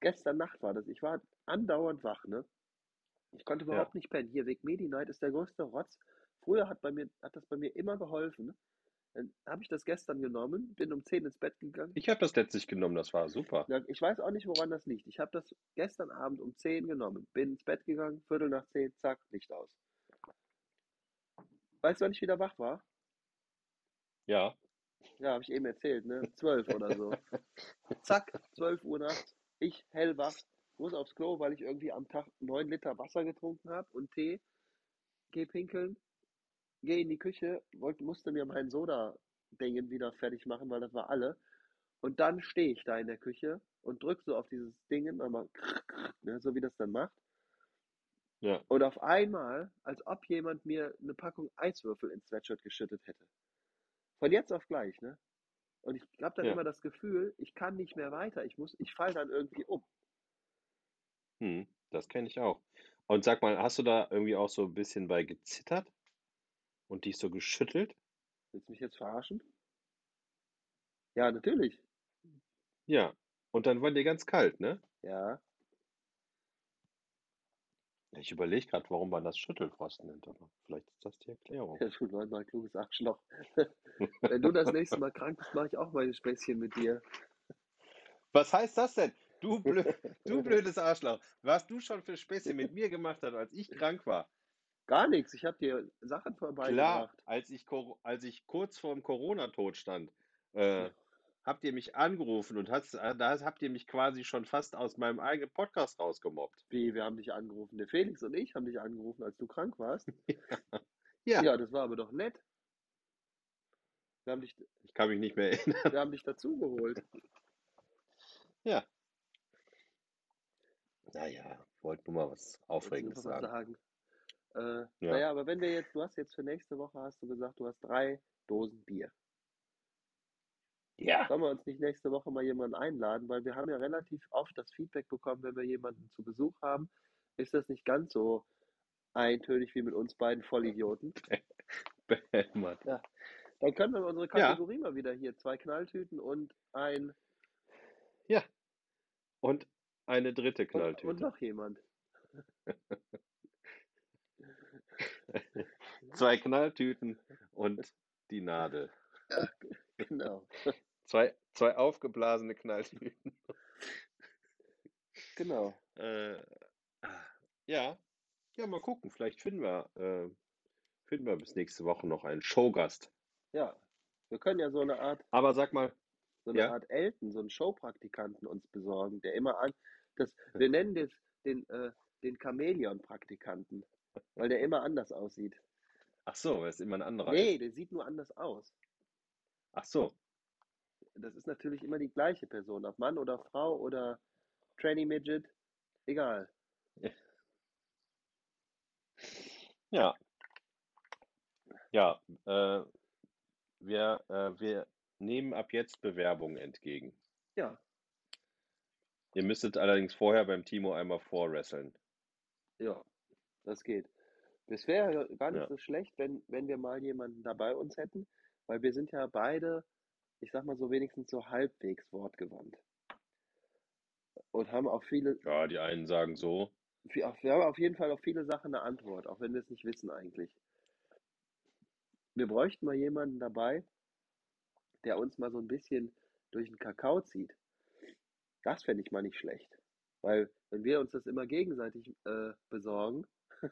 Gestern Nacht war das. Ich war andauernd wach, ne? Ich konnte Ja. überhaupt nicht pennen. Hier, Weg Medi-Night ist der größte Rotz. Früher hat, bei mir, hat das bei mir immer geholfen. Dann habe ich das gestern genommen, bin um 10 ins Bett gegangen. Ich habe das letztlich genommen, das war super. Ja, ich weiß auch nicht, woran das liegt. Ich habe das gestern Abend um 10 genommen, bin ins Bett gegangen, Viertel nach 10, zack, Licht aus. Weißt du, wann ich wieder wach war? Ja. Ja, habe ich eben erzählt, ne? 12 oder so. [laughs] Zack, 12 Uhr nachts, ich hellwach, muss aufs Klo, weil ich irgendwie am Tag 9 Liter Wasser getrunken habe und Tee. Geh pinkeln, geh in die Küche, wollte, musste mir mein Soda-Dingen wieder fertig machen, weil das war alle. Und dann stehe ich da in der Küche und drück so auf dieses Dingen, einmal, [laughs] ne, so wie das dann macht. Ja. Und auf einmal, als ob jemand mir eine Packung Eiswürfel ins Sweatshirt geschüttet hätte. Von jetzt auf gleich, ne? Und ich habe dann Ja. immer das Gefühl, ich kann nicht mehr weiter. Ich muss, ich fall dann irgendwie um. Hm, das kenne ich auch. Und sag mal, hast du da irgendwie auch so ein bisschen bei gezittert und dich so geschüttelt? Willst du mich jetzt verarschen? Ja, natürlich. Ja. Und dann war dir ganz kalt, ne? Ja. Ich überlege gerade, warum man das Schüttelfrost nennt, aber vielleicht ist das die Erklärung. Ja, du neunmal kluges Arschloch. [laughs] Wenn du das nächste Mal krank bist, mache ich auch meine Späßchen mit dir. Was heißt das denn? Du, blö du [laughs] blödes Arschloch. Was du schon für Späßchen mit mir gemacht hast, als ich krank war. Gar nichts. Ich habe dir Sachen Klar, vorbeigebracht. als ich, als ich kurz vorm Corona-Tod stand, äh, habt ihr mich angerufen und hast, äh, da habt ihr mich quasi schon fast aus meinem eigenen Podcast rausgemobbt. Wie, wir haben dich angerufen. Der Felix und ich haben dich angerufen, als du krank warst. [laughs] Ja, Ja, das war aber doch nett. Wir haben dich, ich kann mich nicht mehr erinnern. wir haben dich dazugeholt. [laughs] Ja. Naja, wollte nur mal was Aufregendes sagen. sagen? Äh, Ja. Naja, aber wenn wir jetzt, du hast jetzt für nächste Woche, hast du gesagt, du hast drei Dosen Bier. Ja. Sollen wir uns nicht nächste Woche mal jemanden einladen? Weil wir haben ja relativ oft das Feedback bekommen, wenn wir jemanden zu Besuch haben, ist das nicht ganz so eintönig wie mit uns beiden Vollidioten. [laughs] Behämmert. Dann können wir unsere Kategorie mal wieder hier, zwei Knalltüten und ein Ja. Und eine dritte und, und Knalltüte. noch jemand. [laughs] Zwei Knalltüten und die Nadel. Genau. [laughs] Zwei, zwei aufgeblasene Knalltüten. Genau. [laughs] Äh, ja. Ja, mal gucken. Vielleicht finden wir, äh, finden wir bis nächste Woche noch einen Showgast. Ja. Wir können ja so eine Art, Aber sag mal, so eine Ja. Art Elton, so einen Showpraktikanten uns besorgen, der immer an, das, wir nennen das den, äh, den Chamäleon-Praktikanten, weil der immer anders aussieht. ach so, er ist immer ein anderer. Nee, der sieht nur anders aus. Ach so. Das ist natürlich immer die gleiche Person, ob Mann oder Frau oder Tranny Midget, egal. [laughs] Ja. Ja, äh, wir, äh, wir nehmen ab jetzt Bewerbungen entgegen. Ja, Ihr müsstet allerdings vorher beim Timo einmal vorwresteln. ja, das geht. Es wäre gar nicht Ja. so schlecht, wenn, wenn wir mal jemanden da bei uns hätten, weil wir sind ja beide, ich sag mal so wenigstens so halbwegs wortgewandt und haben auf viele, Ja, die einen sagen so. wir haben auf jeden Fall auf viele Sachen eine Antwort, auch wenn wir es nicht wissen eigentlich. Wir bräuchten mal jemanden dabei, der uns mal so ein bisschen durch den Kakao zieht. Das fände ich mal nicht schlecht. Weil, wenn wir uns das immer gegenseitig äh, besorgen, [laughs]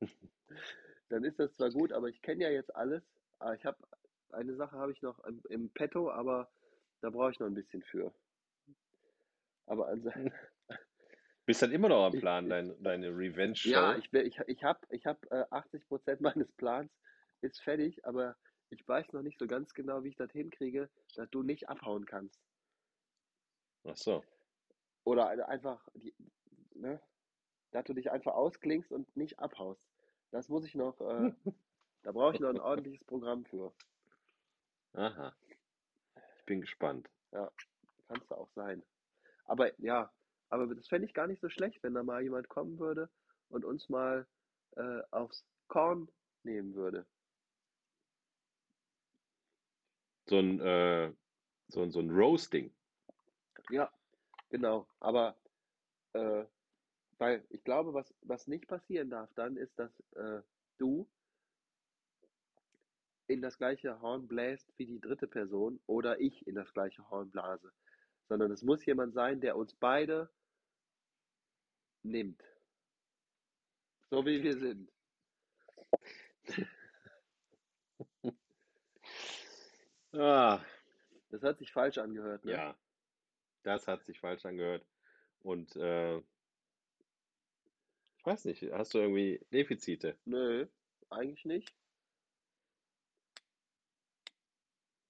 [laughs] dann ist das zwar gut, aber ich kenne ja jetzt alles. Aber ich habe eine Sache habe ich noch im, im Petto, aber da brauche ich noch ein bisschen für. Aber also, [laughs] Bist dann immer noch am Plan, ich- dein, deine Revenge-Show? ja, ich, ich, ich habe ich hab, äh, 80% meines Plans ist fertig, aber ich weiß noch nicht so ganz genau, wie ich das hinkriege, dass du nicht abhauen kannst. Ach so. Oder ein- einfach, die, ne, dass du dich einfach ausklingst und nicht abhaust. Das muss ich noch, äh, [laughs] da brauche ich noch ein ordentliches Programm für. Aha. Ich bin gespannt. Kannst du auch sein. Aber ja, aber das fände ich gar nicht so schlecht, wenn da mal jemand kommen würde und uns mal äh, aufs Korn nehmen würde. So ein, äh, so ein, so ein Roasting. Ja, genau. Aber äh, weil ich glaube, was, was nicht passieren darf dann, ist, dass äh, du in das gleiche Horn bläst wie die dritte Person oder ich in das gleiche Horn blase. Sondern es muss jemand sein, der uns beide nimmt. So wie wir sind. [laughs] Ah, Das hat sich falsch angehört, ne? ja. Das hat sich falsch angehört. Und äh, ich weiß nicht, hast du irgendwie Defizite? Nö, eigentlich nicht.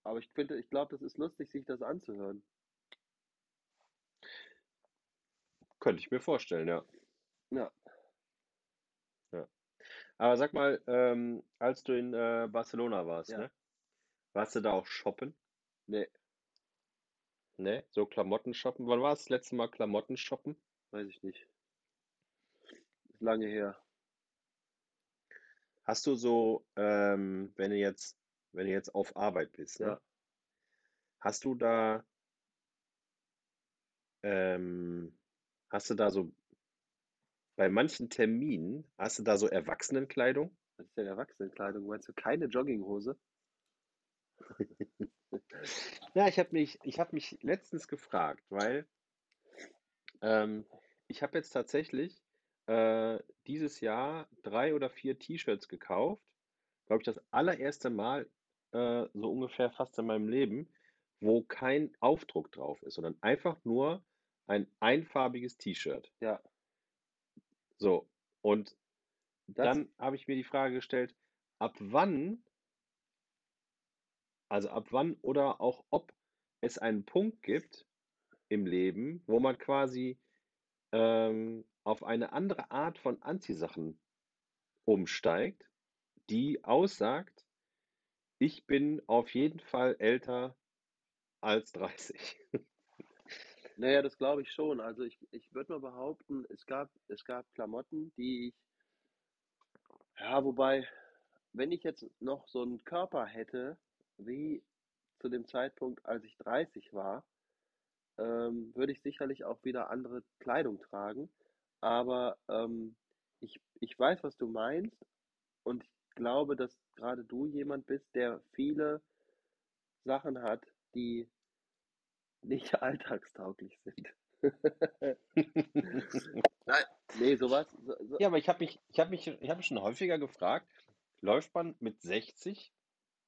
Aber ich finde, ich glaube, das ist lustig, sich das anzuhören. Könnte ich mir vorstellen, ja. Ja. Ja. Aber sag mal, ähm, als du in äh, Barcelona warst, Ja. ne? Warst du da auch shoppen? Nee, Ne? So Klamotten shoppen? Wann war es das letzte Mal Klamotten shoppen? weiß ich nicht. Ist lange her. Hast du so, ähm, wenn du jetzt, wenn du jetzt auf Arbeit bist, ne? Ja. Hast du da, ähm, hast du da so, bei manchen Terminen, hast du da so Erwachsenenkleidung? Was ist denn Erwachsenenkleidung? Meinst du keine Jogginghose? [laughs] Ja, ich habe mich, ich habe mich letztens gefragt, weil ähm, ich habe jetzt tatsächlich äh, dieses Jahr drei oder vier T-Shirts gekauft. Glaube ich, das allererste Mal äh, so ungefähr fast in meinem Leben, wo kein Aufdruck drauf ist, sondern einfach nur ein einfarbiges T-Shirt. Ja. So, und Das, dann habe ich mir die Frage gestellt, ab wann, also ab wann oder auch ob es einen Punkt gibt im Leben, wo man quasi ähm, auf eine andere Art von Anziehsachen umsteigt, die aussagt, ich bin auf jeden Fall älter als 30. naja, das glaube ich schon. Also ich, ich würde mal behaupten, es gab, es gab Klamotten, die ich, ja, wobei, wenn ich jetzt noch so einen Körper hätte, wie zu dem Zeitpunkt, als ich 30 war, ähm, würde ich sicherlich auch wieder andere Kleidung tragen. Aber ähm, ich, ich weiß, was du meinst und ich glaube, dass gerade du jemand bist, der viele Sachen hat, die nicht [laughs] alltagstauglich sind. [laughs] Nein, nee, sowas. So, so, Ja, aber ich habe mich, ich habe mich, ich habe schon häufiger gefragt, läuft man mit 60,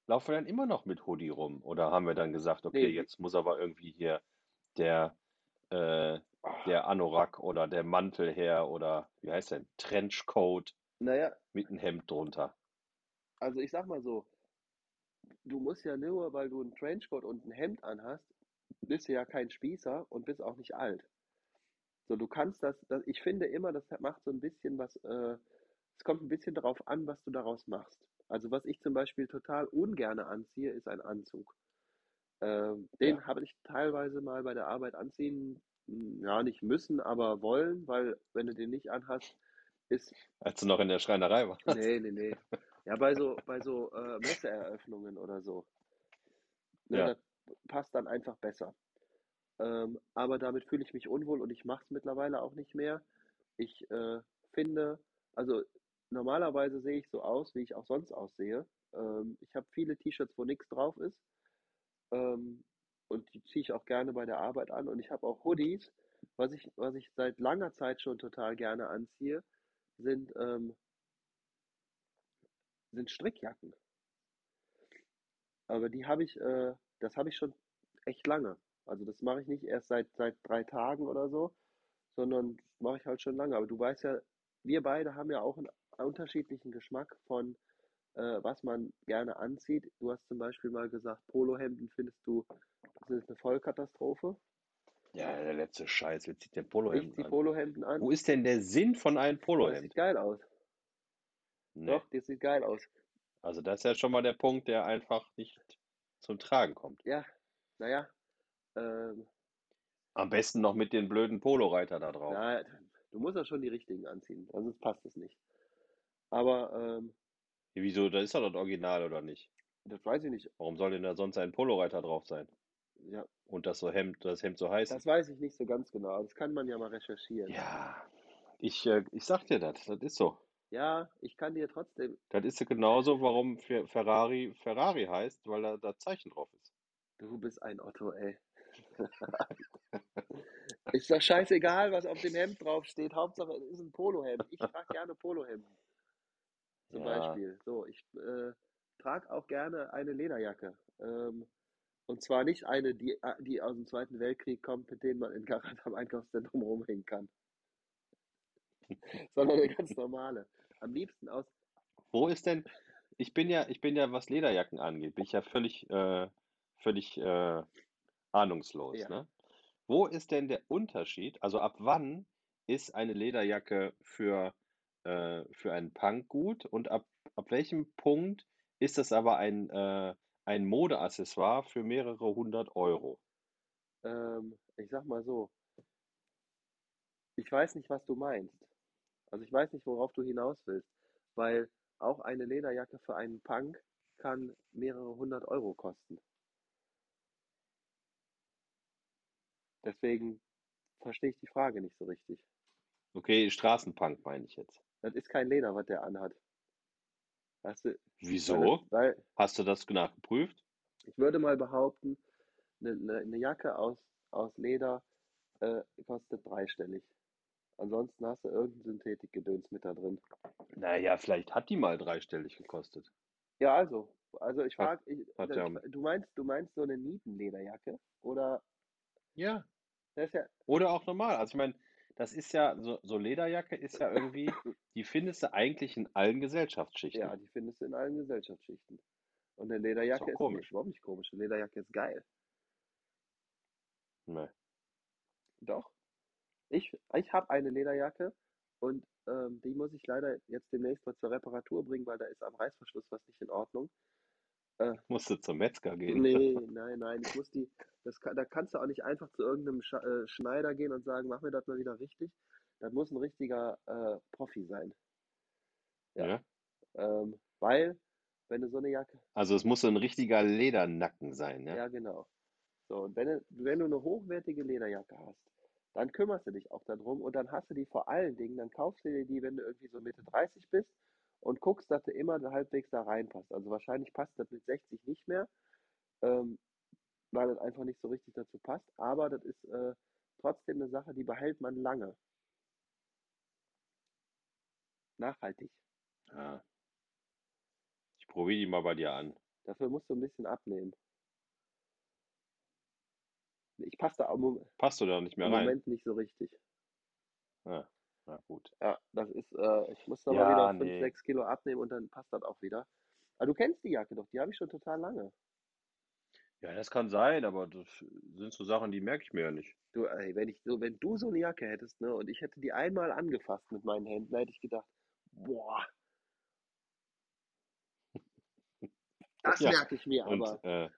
laufen wir dann immer noch mit Hoodie rum? Oder haben wir dann gesagt, okay, nee, jetzt muss aber irgendwie hier der, äh, der Anorak oder der Mantel her oder wie heißt der, Trenchcoat naja, mit einem Hemd drunter. Also ich sag mal so, du musst ja nur, weil du einen Trenchcoat und ein Hemd anhast, bist du ja kein Spießer und bist auch nicht alt. So, du kannst das, das ich finde immer, das macht so ein bisschen was, äh, es kommt ein bisschen darauf an, was du daraus machst. Also was ich zum Beispiel total ungerne anziehe, ist ein Anzug. Ähm, den Ja. habe ich teilweise mal bei der Arbeit anziehen, ja, nicht müssen, aber wollen, weil wenn du den nicht anhast, ist, Als du noch in der Schreinerei warst. nee, nee, nee. [laughs] Ja, bei so, bei so äh, Messeeröffnungen oder so. Ne, Ja. das passt dann einfach besser. Ähm, aber damit fühle ich mich unwohl und ich mache es mittlerweile auch nicht mehr. Ich äh, finde, also normalerweise sehe ich so aus, wie ich auch sonst aussehe. Ähm, ich habe viele T-Shirts, wo nichts drauf ist. Ähm, und die ziehe ich auch gerne bei der Arbeit an. Und ich habe auch Hoodies. Was ich, was ich seit langer Zeit schon total gerne anziehe, sind, ähm, sind Strickjacken. Aber die habe ich, äh, das habe ich schon echt lange. Also das mache ich nicht erst seit, seit drei Tagen oder so, sondern das mache ich halt schon lange. Aber du weißt ja, wir beide haben ja auch einen unterschiedlichen Geschmack von, äh, was man gerne anzieht. Du hast zum Beispiel mal gesagt, Polohemden findest du, das ist eine Vollkatastrophe. Ja, der letzte Scheiß. Wer zieht Ich Polohemden an? Polohemden an. Wo ist denn der Sinn von einem Das Polohemd? sieht geil aus. Nee. Doch, das sieht geil aus. Also das ist ja schon mal der Punkt, der einfach nicht zum Tragen kommt. Ja, naja. Ähm, Am besten noch mit den blöden Poloreiter da drauf. na, du musst ja schon die richtigen anziehen, sonst passt es nicht. Aber ähm, Wieso? Das ist doch das Original, oder nicht? das weiß ich nicht. Warum soll denn da sonst ein Poloreiter drauf sein? Ja, Und das so Hemd, das Hemd so heiß das weiß ich nicht so ganz genau. Das kann man ja mal recherchieren. Ja, ich, äh, ich sag dir das, das ist so. Ja, ich kann dir trotzdem. Das ist ja genauso, warum Fe- Ferrari Ferrari heißt, weil da das Zeichen drauf ist. Du bist ein Otto, ey. [laughs] Ist doch scheißegal, was auf dem Hemd draufsteht. Hauptsache, es ist ein Polohemd. Ich trage [laughs] gerne Polohemden. Zum Ja. Beispiel. So, ich äh, trage auch gerne eine Lederjacke. Ähm, und zwar nicht eine, die, die aus dem Zweiten Weltkrieg kommt, mit denen man in Garant am Einkaufszentrum rumhängen kann. [laughs] Sondern eine ganz normale. Am liebsten aus. Wo ist denn, ich bin ja, ich bin ja, was Lederjacken angeht, bin ich ja völlig, äh, völlig äh, ahnungslos, Ja. ne? Wo ist denn der Unterschied? Also ab wann ist eine Lederjacke für, äh, für einen Punk gut und ab, ab welchem Punkt ist das aber ein, äh, ein Modeaccessoire für mehrere hundert Euro? Ähm, ich sag mal so. Ich weiß nicht, was du meinst. Also ich weiß nicht, worauf du hinaus willst. Weil auch eine Lederjacke für einen Punk kann mehrere hundert Euro kosten. Deswegen verstehe ich die Frage nicht so richtig. Okay, Straßenpunk meine ich jetzt. Das ist kein Leder, was der anhat. Weißt du, Wieso? weil Hast du das nachgeprüft? ich würde mal behaupten, eine, eine, eine Jacke aus, aus Leder äh, kostet dreistellig. Ansonsten hast du irgendein Synthetikgedöns mit da drin. Naja, vielleicht hat die mal dreistellig gekostet. Ja, also, also ich frage, ja, du meinst, du meinst so eine Nietenlederjacke? Oder ja, das ist ja, oder auch normal. Also ich meine, das ist ja, so, so Lederjacke ist ja irgendwie, [coughs] die findest du eigentlich in allen Gesellschaftsschichten. ja, die findest du in allen Gesellschaftsschichten. Und eine Ist Lederjacke ist, nee, komisch. überhaupt nicht komisch. Eine Lederjacke ist geil. Nee. Doch. Ich, ich habe eine Lederjacke und ähm, die muss ich leider jetzt demnächst mal zur Reparatur bringen, weil da ist am Reißverschluss was nicht in Ordnung. Äh, Musst du zum Metzger gehen. nee, [laughs] nein, nein, ich muss die, das da kannst du auch nicht einfach zu irgendeinem Scha äh, Schneider gehen und sagen, mach mir das mal wieder richtig. Das muss ein richtiger äh, Profi sein. Ja, Ja? ähm, weil, wenn du so eine Jacke, Also es muss so ein richtiger Ledernacken sein, ja? ja genau. So, und wenn du, wenn du eine hochwertige Lederjacke hast, dann kümmerst du dich auch darum und dann hast du die vor allen Dingen, dann kaufst du dir die, wenn du irgendwie so Mitte 30 bist und guckst, dass du immer halbwegs da reinpasst. Also wahrscheinlich passt das mit 60 nicht mehr, ähm, weil das einfach nicht so richtig dazu passt, aber das ist äh, trotzdem eine Sache, die behält man lange, nachhaltig. Ja. Ich probiere die mal bei dir an. Dafür musst du ein bisschen abnehmen. Ich passe da im Passt du da nicht mehr im rein? Moment nicht so richtig. Ja, na gut. Ja, das ist, äh, ich muss mal Ja, wieder 5, nee. 6 Kilo abnehmen und dann passt das auch wieder. Aber du kennst die Jacke doch, die habe ich schon total lange. Ja, das kann sein, aber das sind so Sachen, die merke ich mir ja nicht. Du, ey, wenn ich so, wenn du so eine Jacke hättest, ne, und ich hätte die einmal angefasst mit meinen Händen, hätte ich gedacht, boah, [laughs] das Ja, merke ich mir und aber. äh,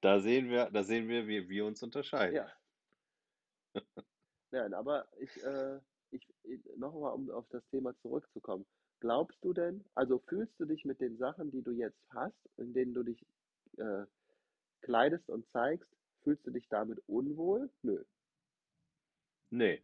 da sehen wir, da sehen wir, wie wir uns unterscheiden. Ja. Nein, aber ich, äh, ich, ich nochmal, um auf das Thema zurückzukommen. Glaubst du denn, also fühlst du dich mit den Sachen, die du jetzt hast, in denen du dich äh, kleidest und zeigst, fühlst du dich damit unwohl? Nö. Nee.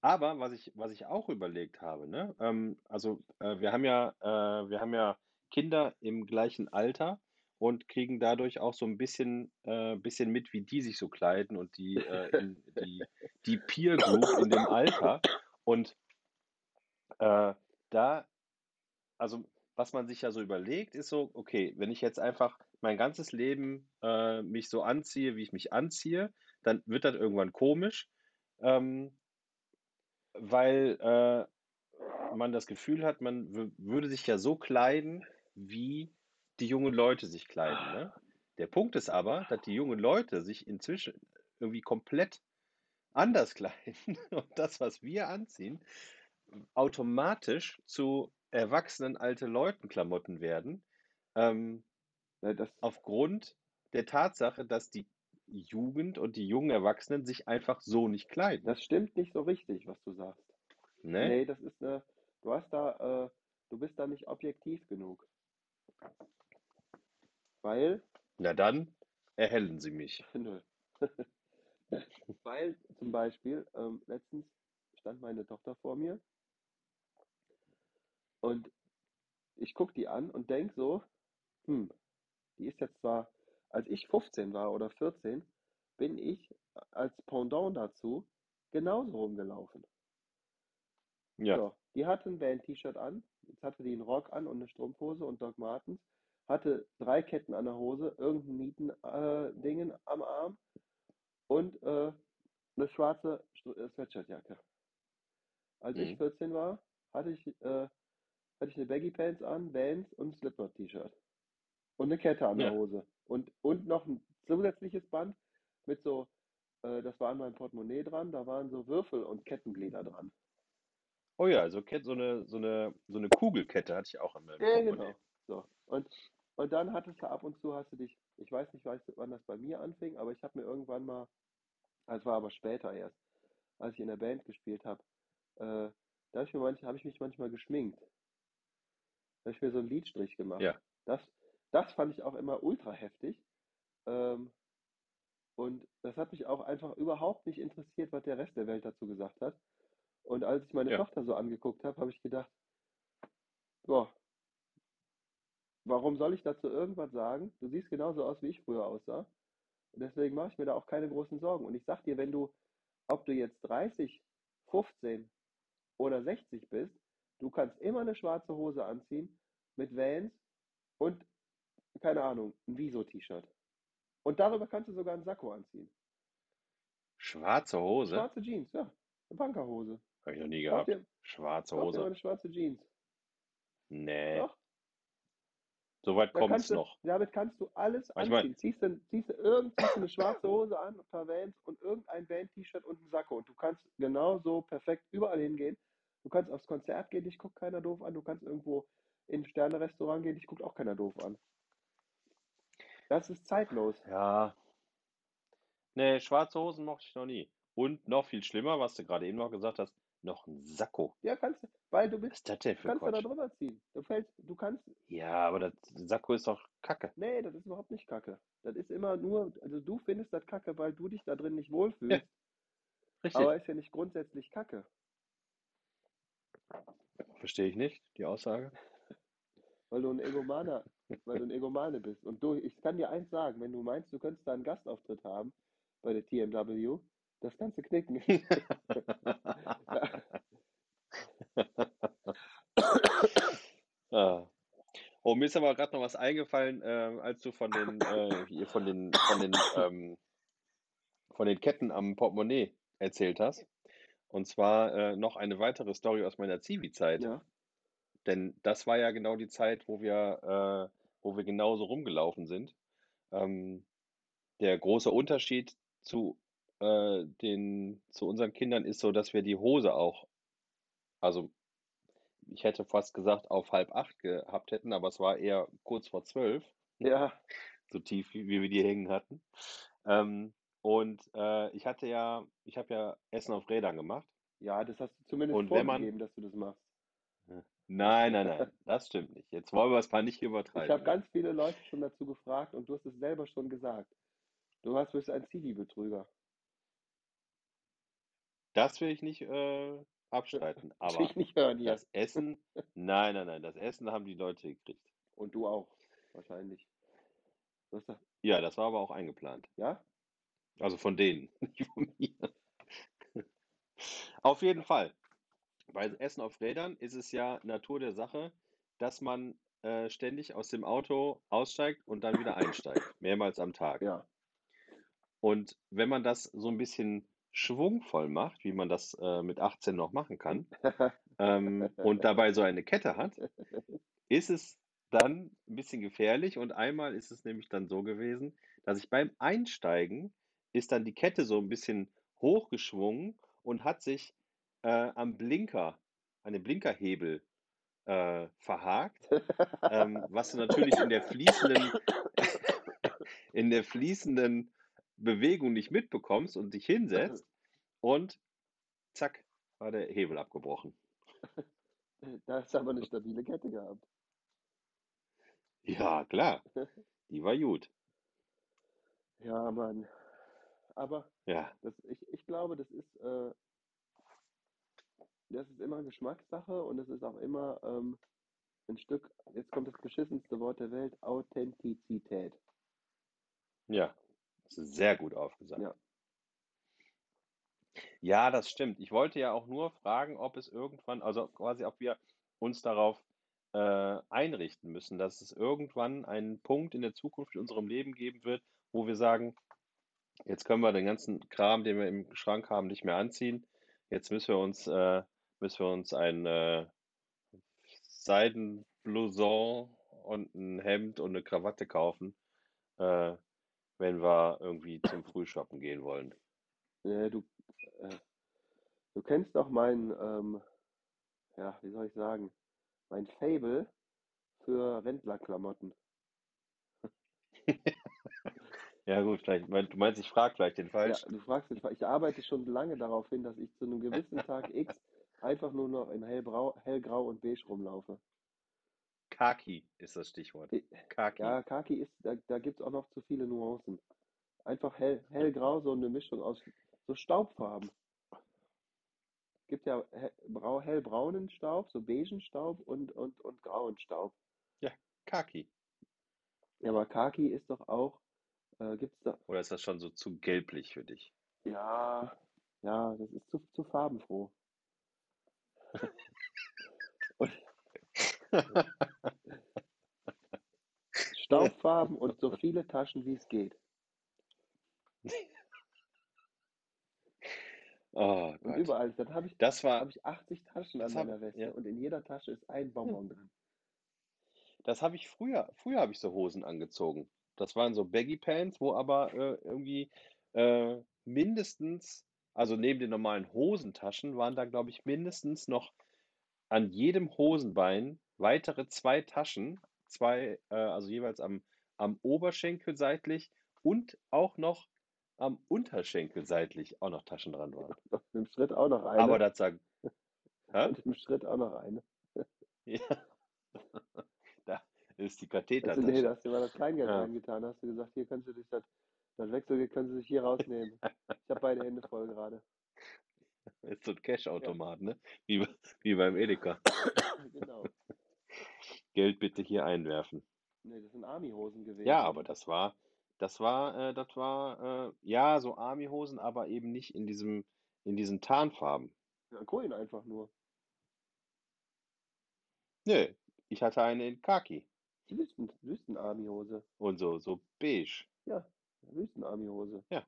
Aber was ich, was ich auch überlegt habe, ne, ähm, also äh, wir haben ja, äh, wir haben ja Kinder im gleichen Alter und kriegen dadurch auch so ein bisschen, äh, bisschen mit, wie die sich so kleiden und die, äh, in, die, die Peer Group in dem Alter. Und äh, da, also was man sich ja so überlegt, ist so, okay, wenn ich jetzt einfach mein ganzes Leben äh, mich so anziehe, wie ich mich anziehe, dann wird das irgendwann komisch. Ähm, weil äh, man das Gefühl hat, man wü- würde sich ja so kleiden, wie die jungen Leute sich kleiden. Ne? Der Punkt ist aber, dass die jungen Leute sich inzwischen irgendwie komplett anders [laughs] kleiden und das, was wir anziehen, automatisch zu erwachsenen alte Leuten Klamotten werden, ähm, das, aufgrund der Tatsache, dass die Jugend und die jungen Erwachsenen sich einfach so nicht kleiden. das stimmt nicht so richtig, was du sagst. Ne? Nee, das ist eine, du hast da, äh, du bist da nicht objektiv genug. Weil, Na dann erhellen Sie mich. [laughs] nö. [laughs] Weil zum Beispiel, ähm, letztens stand meine Tochter vor mir und ich gucke die an und denke so, hm, die ist jetzt zwar, als ich 15 war oder 14, bin ich als Pendant dazu genauso rumgelaufen. Ja. So, die hatte ein Band-T-Shirt an, jetzt hatte die einen Rock an und eine Strumpfhose und Doc Martens, hatte drei Ketten an der Hose, irgendein Nieten-Dingen am Arm und äh, eine schwarze äh, Sweatshirtjacke. Als ich Mhm. 14 war, hatte ich, äh, hatte ich eine Baggy Pants an, Vans und ein Slipknot-T-Shirt. Und eine Kette an der Ja. Hose. Und, und noch ein zusätzliches Band mit so, äh, das war an meinem Portemonnaie dran, da waren so Würfel und Kettenglieder dran. Oh ja, also Kett- so eine, so eine, so eine Kugelkette hatte ich auch in meinem Ja, Portemonnaie. genau. So. Und, und dann hattest du ab und zu, hast du dich, ich weiß nicht, wann das bei mir anfing, aber ich habe mir irgendwann mal, es war aber später erst, als ich in der Band gespielt habe, äh, da habe ich, mir manch, hab ich mich manchmal geschminkt. Da habe ich mir so einen Lidstrich gemacht. Ja. Das, das fand ich auch immer ultra heftig. Ähm, und das hat mich auch einfach überhaupt nicht interessiert, was der Rest der Welt dazu gesagt hat. Und als ich meine Ja. Tochter so angeguckt habe, habe ich gedacht, boah, warum soll ich dazu irgendwas sagen? Du siehst genauso aus, wie ich früher aussah. Und deswegen mache ich mir da auch keine großen Sorgen. Und ich sag dir, wenn du, ob du jetzt 30, 15 oder 60 bist, du kannst immer eine schwarze Hose anziehen mit Vans und, keine Ahnung, ein Wieso-T-Shirt. Und darüber kannst du sogar einen Sakko anziehen. Schwarze Hose? Schwarze Jeans, ja. Eine Bankerhose. Habe ich noch nie gehabt. dir, Schwarze kauf dir mal Hose? eine schwarze Jeans. Nee. Doch. So weit Da kommt's kannst du, noch. damit kannst du alles anziehen. Ziehst du, ziehst du eine schwarze Hose an, ein paar Vans und irgendein Band-T-Shirt und ein Sakko. Und du kannst genauso perfekt überall hingehen. Du kannst aufs Konzert gehen, dich guckt keiner doof an. Du kannst irgendwo in ein Sterne-Restaurant gehen, dich guckt auch keiner doof an. Das ist zeitlos. Ja. Nee, schwarze Hosen mochte ich noch nie. Und noch viel schlimmer, was du gerade eben noch gesagt hast, noch ein Sakko. Ja, kannst du, weil du Was bist, ist das denn für kannst da Quatsch? drüber ziehen. Du fällst, du kannst, Ja, aber das Sakko ist doch Kacke. nee, das ist überhaupt nicht kacke. Das ist immer nur, also du findest das kacke, weil du dich da drin nicht wohlfühlst. Richtig. Aber ist ja nicht grundsätzlich kacke. Verstehe ich nicht, die Aussage. [laughs] Weil du ein Egomaner, weil du ein Egomane bist. Und du, ich kann dir eins sagen, wenn du meinst, du könntest da einen Gastauftritt haben bei der TMW, das du knicken. [laughs] Ah. Oh, mir ist aber gerade noch was eingefallen, ähm, als du von den, äh, von den, von den, ähm, von den Ketten am Portemonnaie erzählt hast. Und zwar äh, noch eine weitere Story aus meiner Zivi-Zeit. Ja, Denn das war ja genau die Zeit, wo wir, äh, wo wir genauso rumgelaufen sind. Ähm, der große Unterschied zu, äh, den zu unseren Kindern ist so, dass wir die Hose auch also, ich hätte fast gesagt, auf halb acht gehabt hätten, aber es war eher kurz vor 12, Ja. so tief, wie wie wir die hängen hatten. Ähm, und, äh, ich hatte ja ich habe ja Essen auf Rädern gemacht. Ja, das hast du zumindest Und wenn man vorgegeben, dass du das machst. Nein, nein, nein, das stimmt nicht. Jetzt wollen wir es mal nicht Ich habe übertreiben. ganz viele Leute schon dazu gefragt und du hast es selber schon gesagt. Du warst bist ein Zivi-Betrüger. Das will ich nicht, äh, [laughs] abstreiten, will aber ich nicht hören hier. das Essen [laughs] nein, nein, nein, das Essen haben die Leute gekriegt. Und du auch, wahrscheinlich. Da Ja, das war aber auch eingeplant. ja? Also von denen, [laughs] nicht von mir. Auf jeden Fall. Bei Essen auf Rädern ist es ja Natur der Sache, dass man, äh, ständig aus dem Auto aussteigt und dann wieder einsteigt, mehrmals am Tag. Ja. Und wenn man das so ein bisschen schwungvoll macht, wie man das, äh, mit 18 noch machen kann, [laughs] ähm, und dabei so eine Kette hat, ist es dann ein bisschen gefährlich. Und einmal ist es nämlich dann so gewesen, dass ich beim Einsteigen ist dann die Kette so ein bisschen hochgeschwungen und hat sich, äh, am Blinker an dem Blinkerhebel, äh, verhakt, ähm, was du natürlich in der fließenden [laughs] in der fließenden Bewegung nicht mitbekommst und dich hinsetzt und zack, war der Hebel abgebrochen. [laughs] Da hast du aber 'ne stabile Kette gehabt. Ja, klar, [laughs] die war gut. Ja, Mann. Aber Ja. das ich ich glaube, das ist, äh das ist immer Geschmackssache und es ist auch immer, ähm, 'n Stück jetzt kommt das beschissenste Wort der Welt, Authentizität. Ja, sehr gut aufgesagt. Ja. Ja, das stimmt. Ich wollte ja auch nur fragen, ob es irgendwann also quasi ob wir uns darauf, äh, einrichten müssen, dass es irgendwann einen Punkt in der Zukunft in unserem Leben geben wird, wo wir sagen: „Jetzt können wir den ganzen Kram, den wir im Schrank haben, nicht mehr anziehen. Jetzt müssen wir uns äh, müssen wir uns ein, äh, Seidenblouson und 'n Hemd und 'ne Krawatte kaufen, äh, wenn wir irgendwie zum Frühshoppen gehen wollen.“ Äh, du äh, du kennst doch mein, ähm ja, wie soll ich sagen, mein Faible für Rentnerklamotten. [laughs] Ja gut, vielleicht mein du meinst, ich frage vielleicht den Ja, Falschen. du fragst den ich arbeite schon lange darauf hin, dass ich zu 'nem gewissen Tag X einfach nur noch in hellbrau hellgrau und beige rumlaufe. Khaki ist das Stichwort. Khaki. ja, Khaki ist da da gibt's auch noch zu viele Nuancen. Einfach hell hellgrau, so 'ne Mischung aus so Staubfarben. Gibt ja he brau hellbraunen Staub, so beigen Staub und und und grauen Staub. Ja, Khaki. Ja, aber Khaki ist doch auch äh, gibt's da Oder ist das schon so zu gelblich für dich? Ja, ja, das ist zu zu farbenfroh. [laughs] Und [laughs] Staubfarben und so viele Taschen, wie's geht. [laughs] Oh Und Gott. überall dann habe ich Das war habe ich 80 Taschen an meiner Weste ja. und in jeder Tasche ist ein. Bonbon drin. Das habe ich früher früher habe ich so Hosen angezogen. Das waren so Baggy Pants, wo aber, äh, irgendwie, äh, mindestens also neben den normalen Hosentaschen waren da, glaube ich, mindestens noch an jedem Hosenbein weitere 2 Taschen, 2 äh, also jeweils am am Oberschenkel seitlich und auch noch am Unterschenkel seitlich auch noch Taschen dran waren. Im Schritt auch noch Aber eine. das sah hä? Und im Schritt auch noch eine. [laughs] [laughs] Ja. [laughs] Da ist die Also, ne, Kathetertasche. da hast du mal das Kleingeld Ja. reingetan. Da hast du gesagt: „Hier kannst du dich das das Wechselgeld können Sie sich hier rausnehmen. Ich habe beide Hände voll grade.“ Ist so 'n Ja. Cash-Automat, ne? Wie wie beim Edeka. Genau. Geld bitte hier einwerfen. Ne, das sind Army-Hosen Ja, gewesen. aber das war das war äh, das war, äh, ja, so Army-Hosen, aber eben nicht in diesem in diesen Tarnfarben. Ja, grün einfach nur. Ne, ich hatte eine in Khaki Wüsten Wüsten-Army-Hose. und so so beige. Ja, Wüsten-Army-Hose. Ja.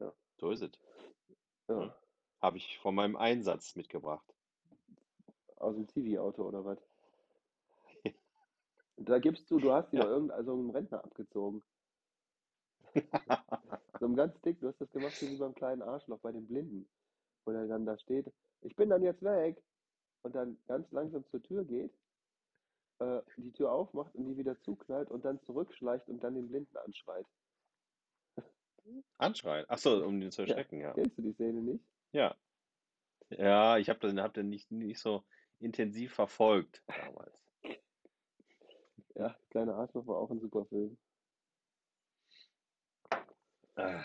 Ja. So ist es. Ja. Ne? Habe ich von meinem Einsatz mitgebracht. Aus dem Zivi-Auto oder was? Da gibst du, du hast die Ja. doch irgendeinem also einem Rentner abgezogen. So einem ganz dick, du hast das gemacht wie beim kleinen Arschloch bei den Blinden, wo der dann da steht, ich bin dann jetzt weg und dann ganz langsam zur Tür geht, äh, die Tür aufmacht und die wieder zuknallt und dann zurückschleicht und dann den Blinden anschreit. Anschreien. Ach so, um den zu Ja, erschrecken, ja. kennst du die Szene nicht? Ja. Ja, ich habe den, hab den nicht, nicht so intensiv verfolgt damals. Ja, Kleiner Arschloch war auch ein super Film. Ah.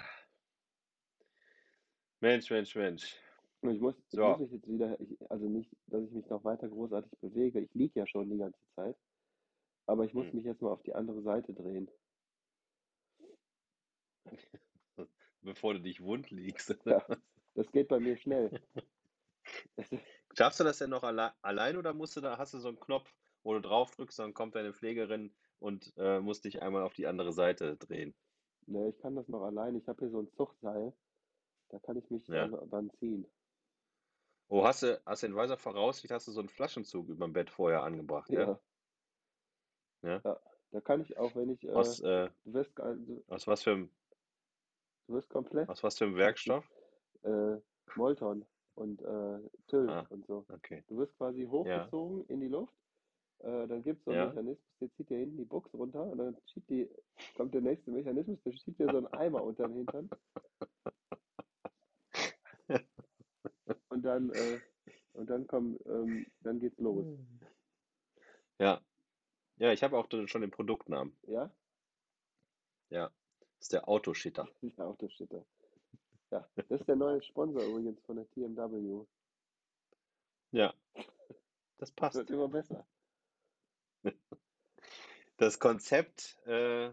Mensch, Mensch, Mensch. Und ich muss, ich So. muss mich jetzt wieder, ich, also nicht, dass ich mich noch weiter großartig bewege. Ich liege ja schon die ganze Zeit. Aber ich muss Hm. mich jetzt mal auf die andere Seite drehen. [laughs] Bevor du dich wund liegst. Ja. Das geht bei mir schnell. [laughs] Schaffst du das denn noch alle allein oder musst du da, hast du so einen Knopf, wo du drauf drückst, dann kommt deine Pflegerin und äh, muss dich einmal auf die andere Seite drehen? Ne, ich kann das noch allein. Ich habe hier so ein Zuchtseil. Da kann ich mich Ja. dann, dann ziehen. Oh, hast du, hast du in weiser Voraussicht, hast du so einen Flaschenzug über dem Bett vorher angebracht, ja? Ja. Ja. Ja. Da kann ich auch, wenn ich, äh, Aus, äh, du wirst, du, aus was für einem, du wirst komplett aus was für einem Werkstoff? äh, Molton und äh, Tüll Ah. und so. Okay. Du wirst quasi hochgezogen in die Luft. Äh, dann gibt es so einen Ja. Mechanismus, der zieht dir hinten die Box runter und dann schiebt die, kommt der nächste Mechanismus, der schiebt dir so einen Eimer unter den Hintern. Und dann, äh, und dann kommt, ähm, dann geht's los. Ja. Ja, ich habe auch schon den Produktnamen. Ja? Ja. Das ist der Autoschitter. Ja, Autoschitter. Ja, das ist der neue Sponsor übrigens von der TMW. Ja. Das Das passt. wird immer besser. Das Konzept äh,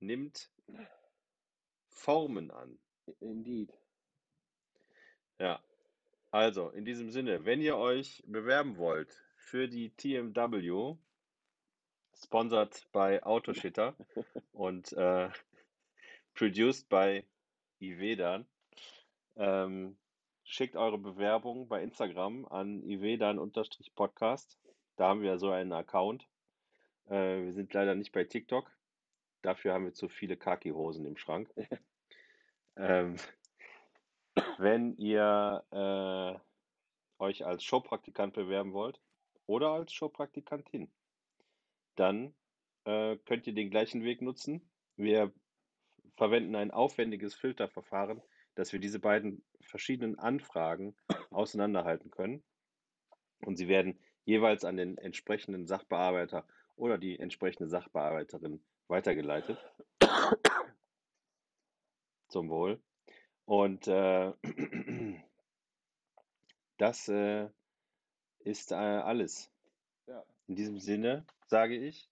nimmt Formen an. Indeed. Ja. Also, in diesem Sinne, wenn ihr euch bewerben wollt für die TMW, sponsored bei Autoshitter [laughs] und äh, produced by Ivedan, ähm, schickt eure Bewerbung bei Instagram an ivedan-podcast. Da haben wir so einen Account. Äh, wir sind leider nicht bei TikTok. Dafür haben wir zu viele Khaki-Hosen im Schrank. [laughs] ähm, wenn ihr äh, euch als Showpraktikant bewerben wollt oder als Showpraktikantin, dann äh, könnt ihr den gleichen Weg nutzen. Wir verwenden ein aufwendiges Filterverfahren, dass wir diese beiden verschiedenen Anfragen auseinanderhalten können. Und sie werden jeweils an den entsprechenden Sachbearbeiter oder die entsprechende Sachbearbeiterin weitergeleitet. Zum Wohl. Und äh, [clears throat] das äh, ist äh, alles. Ja, In diesem Sinne sage ich,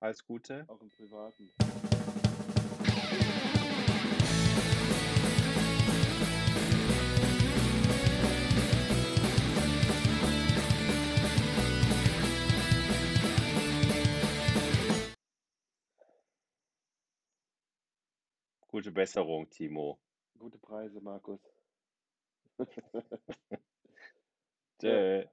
alles Gute. auch im Privaten. Gute Besserung, Timo. Gute Preise, Markus. [laughs] [laughs] Tschö.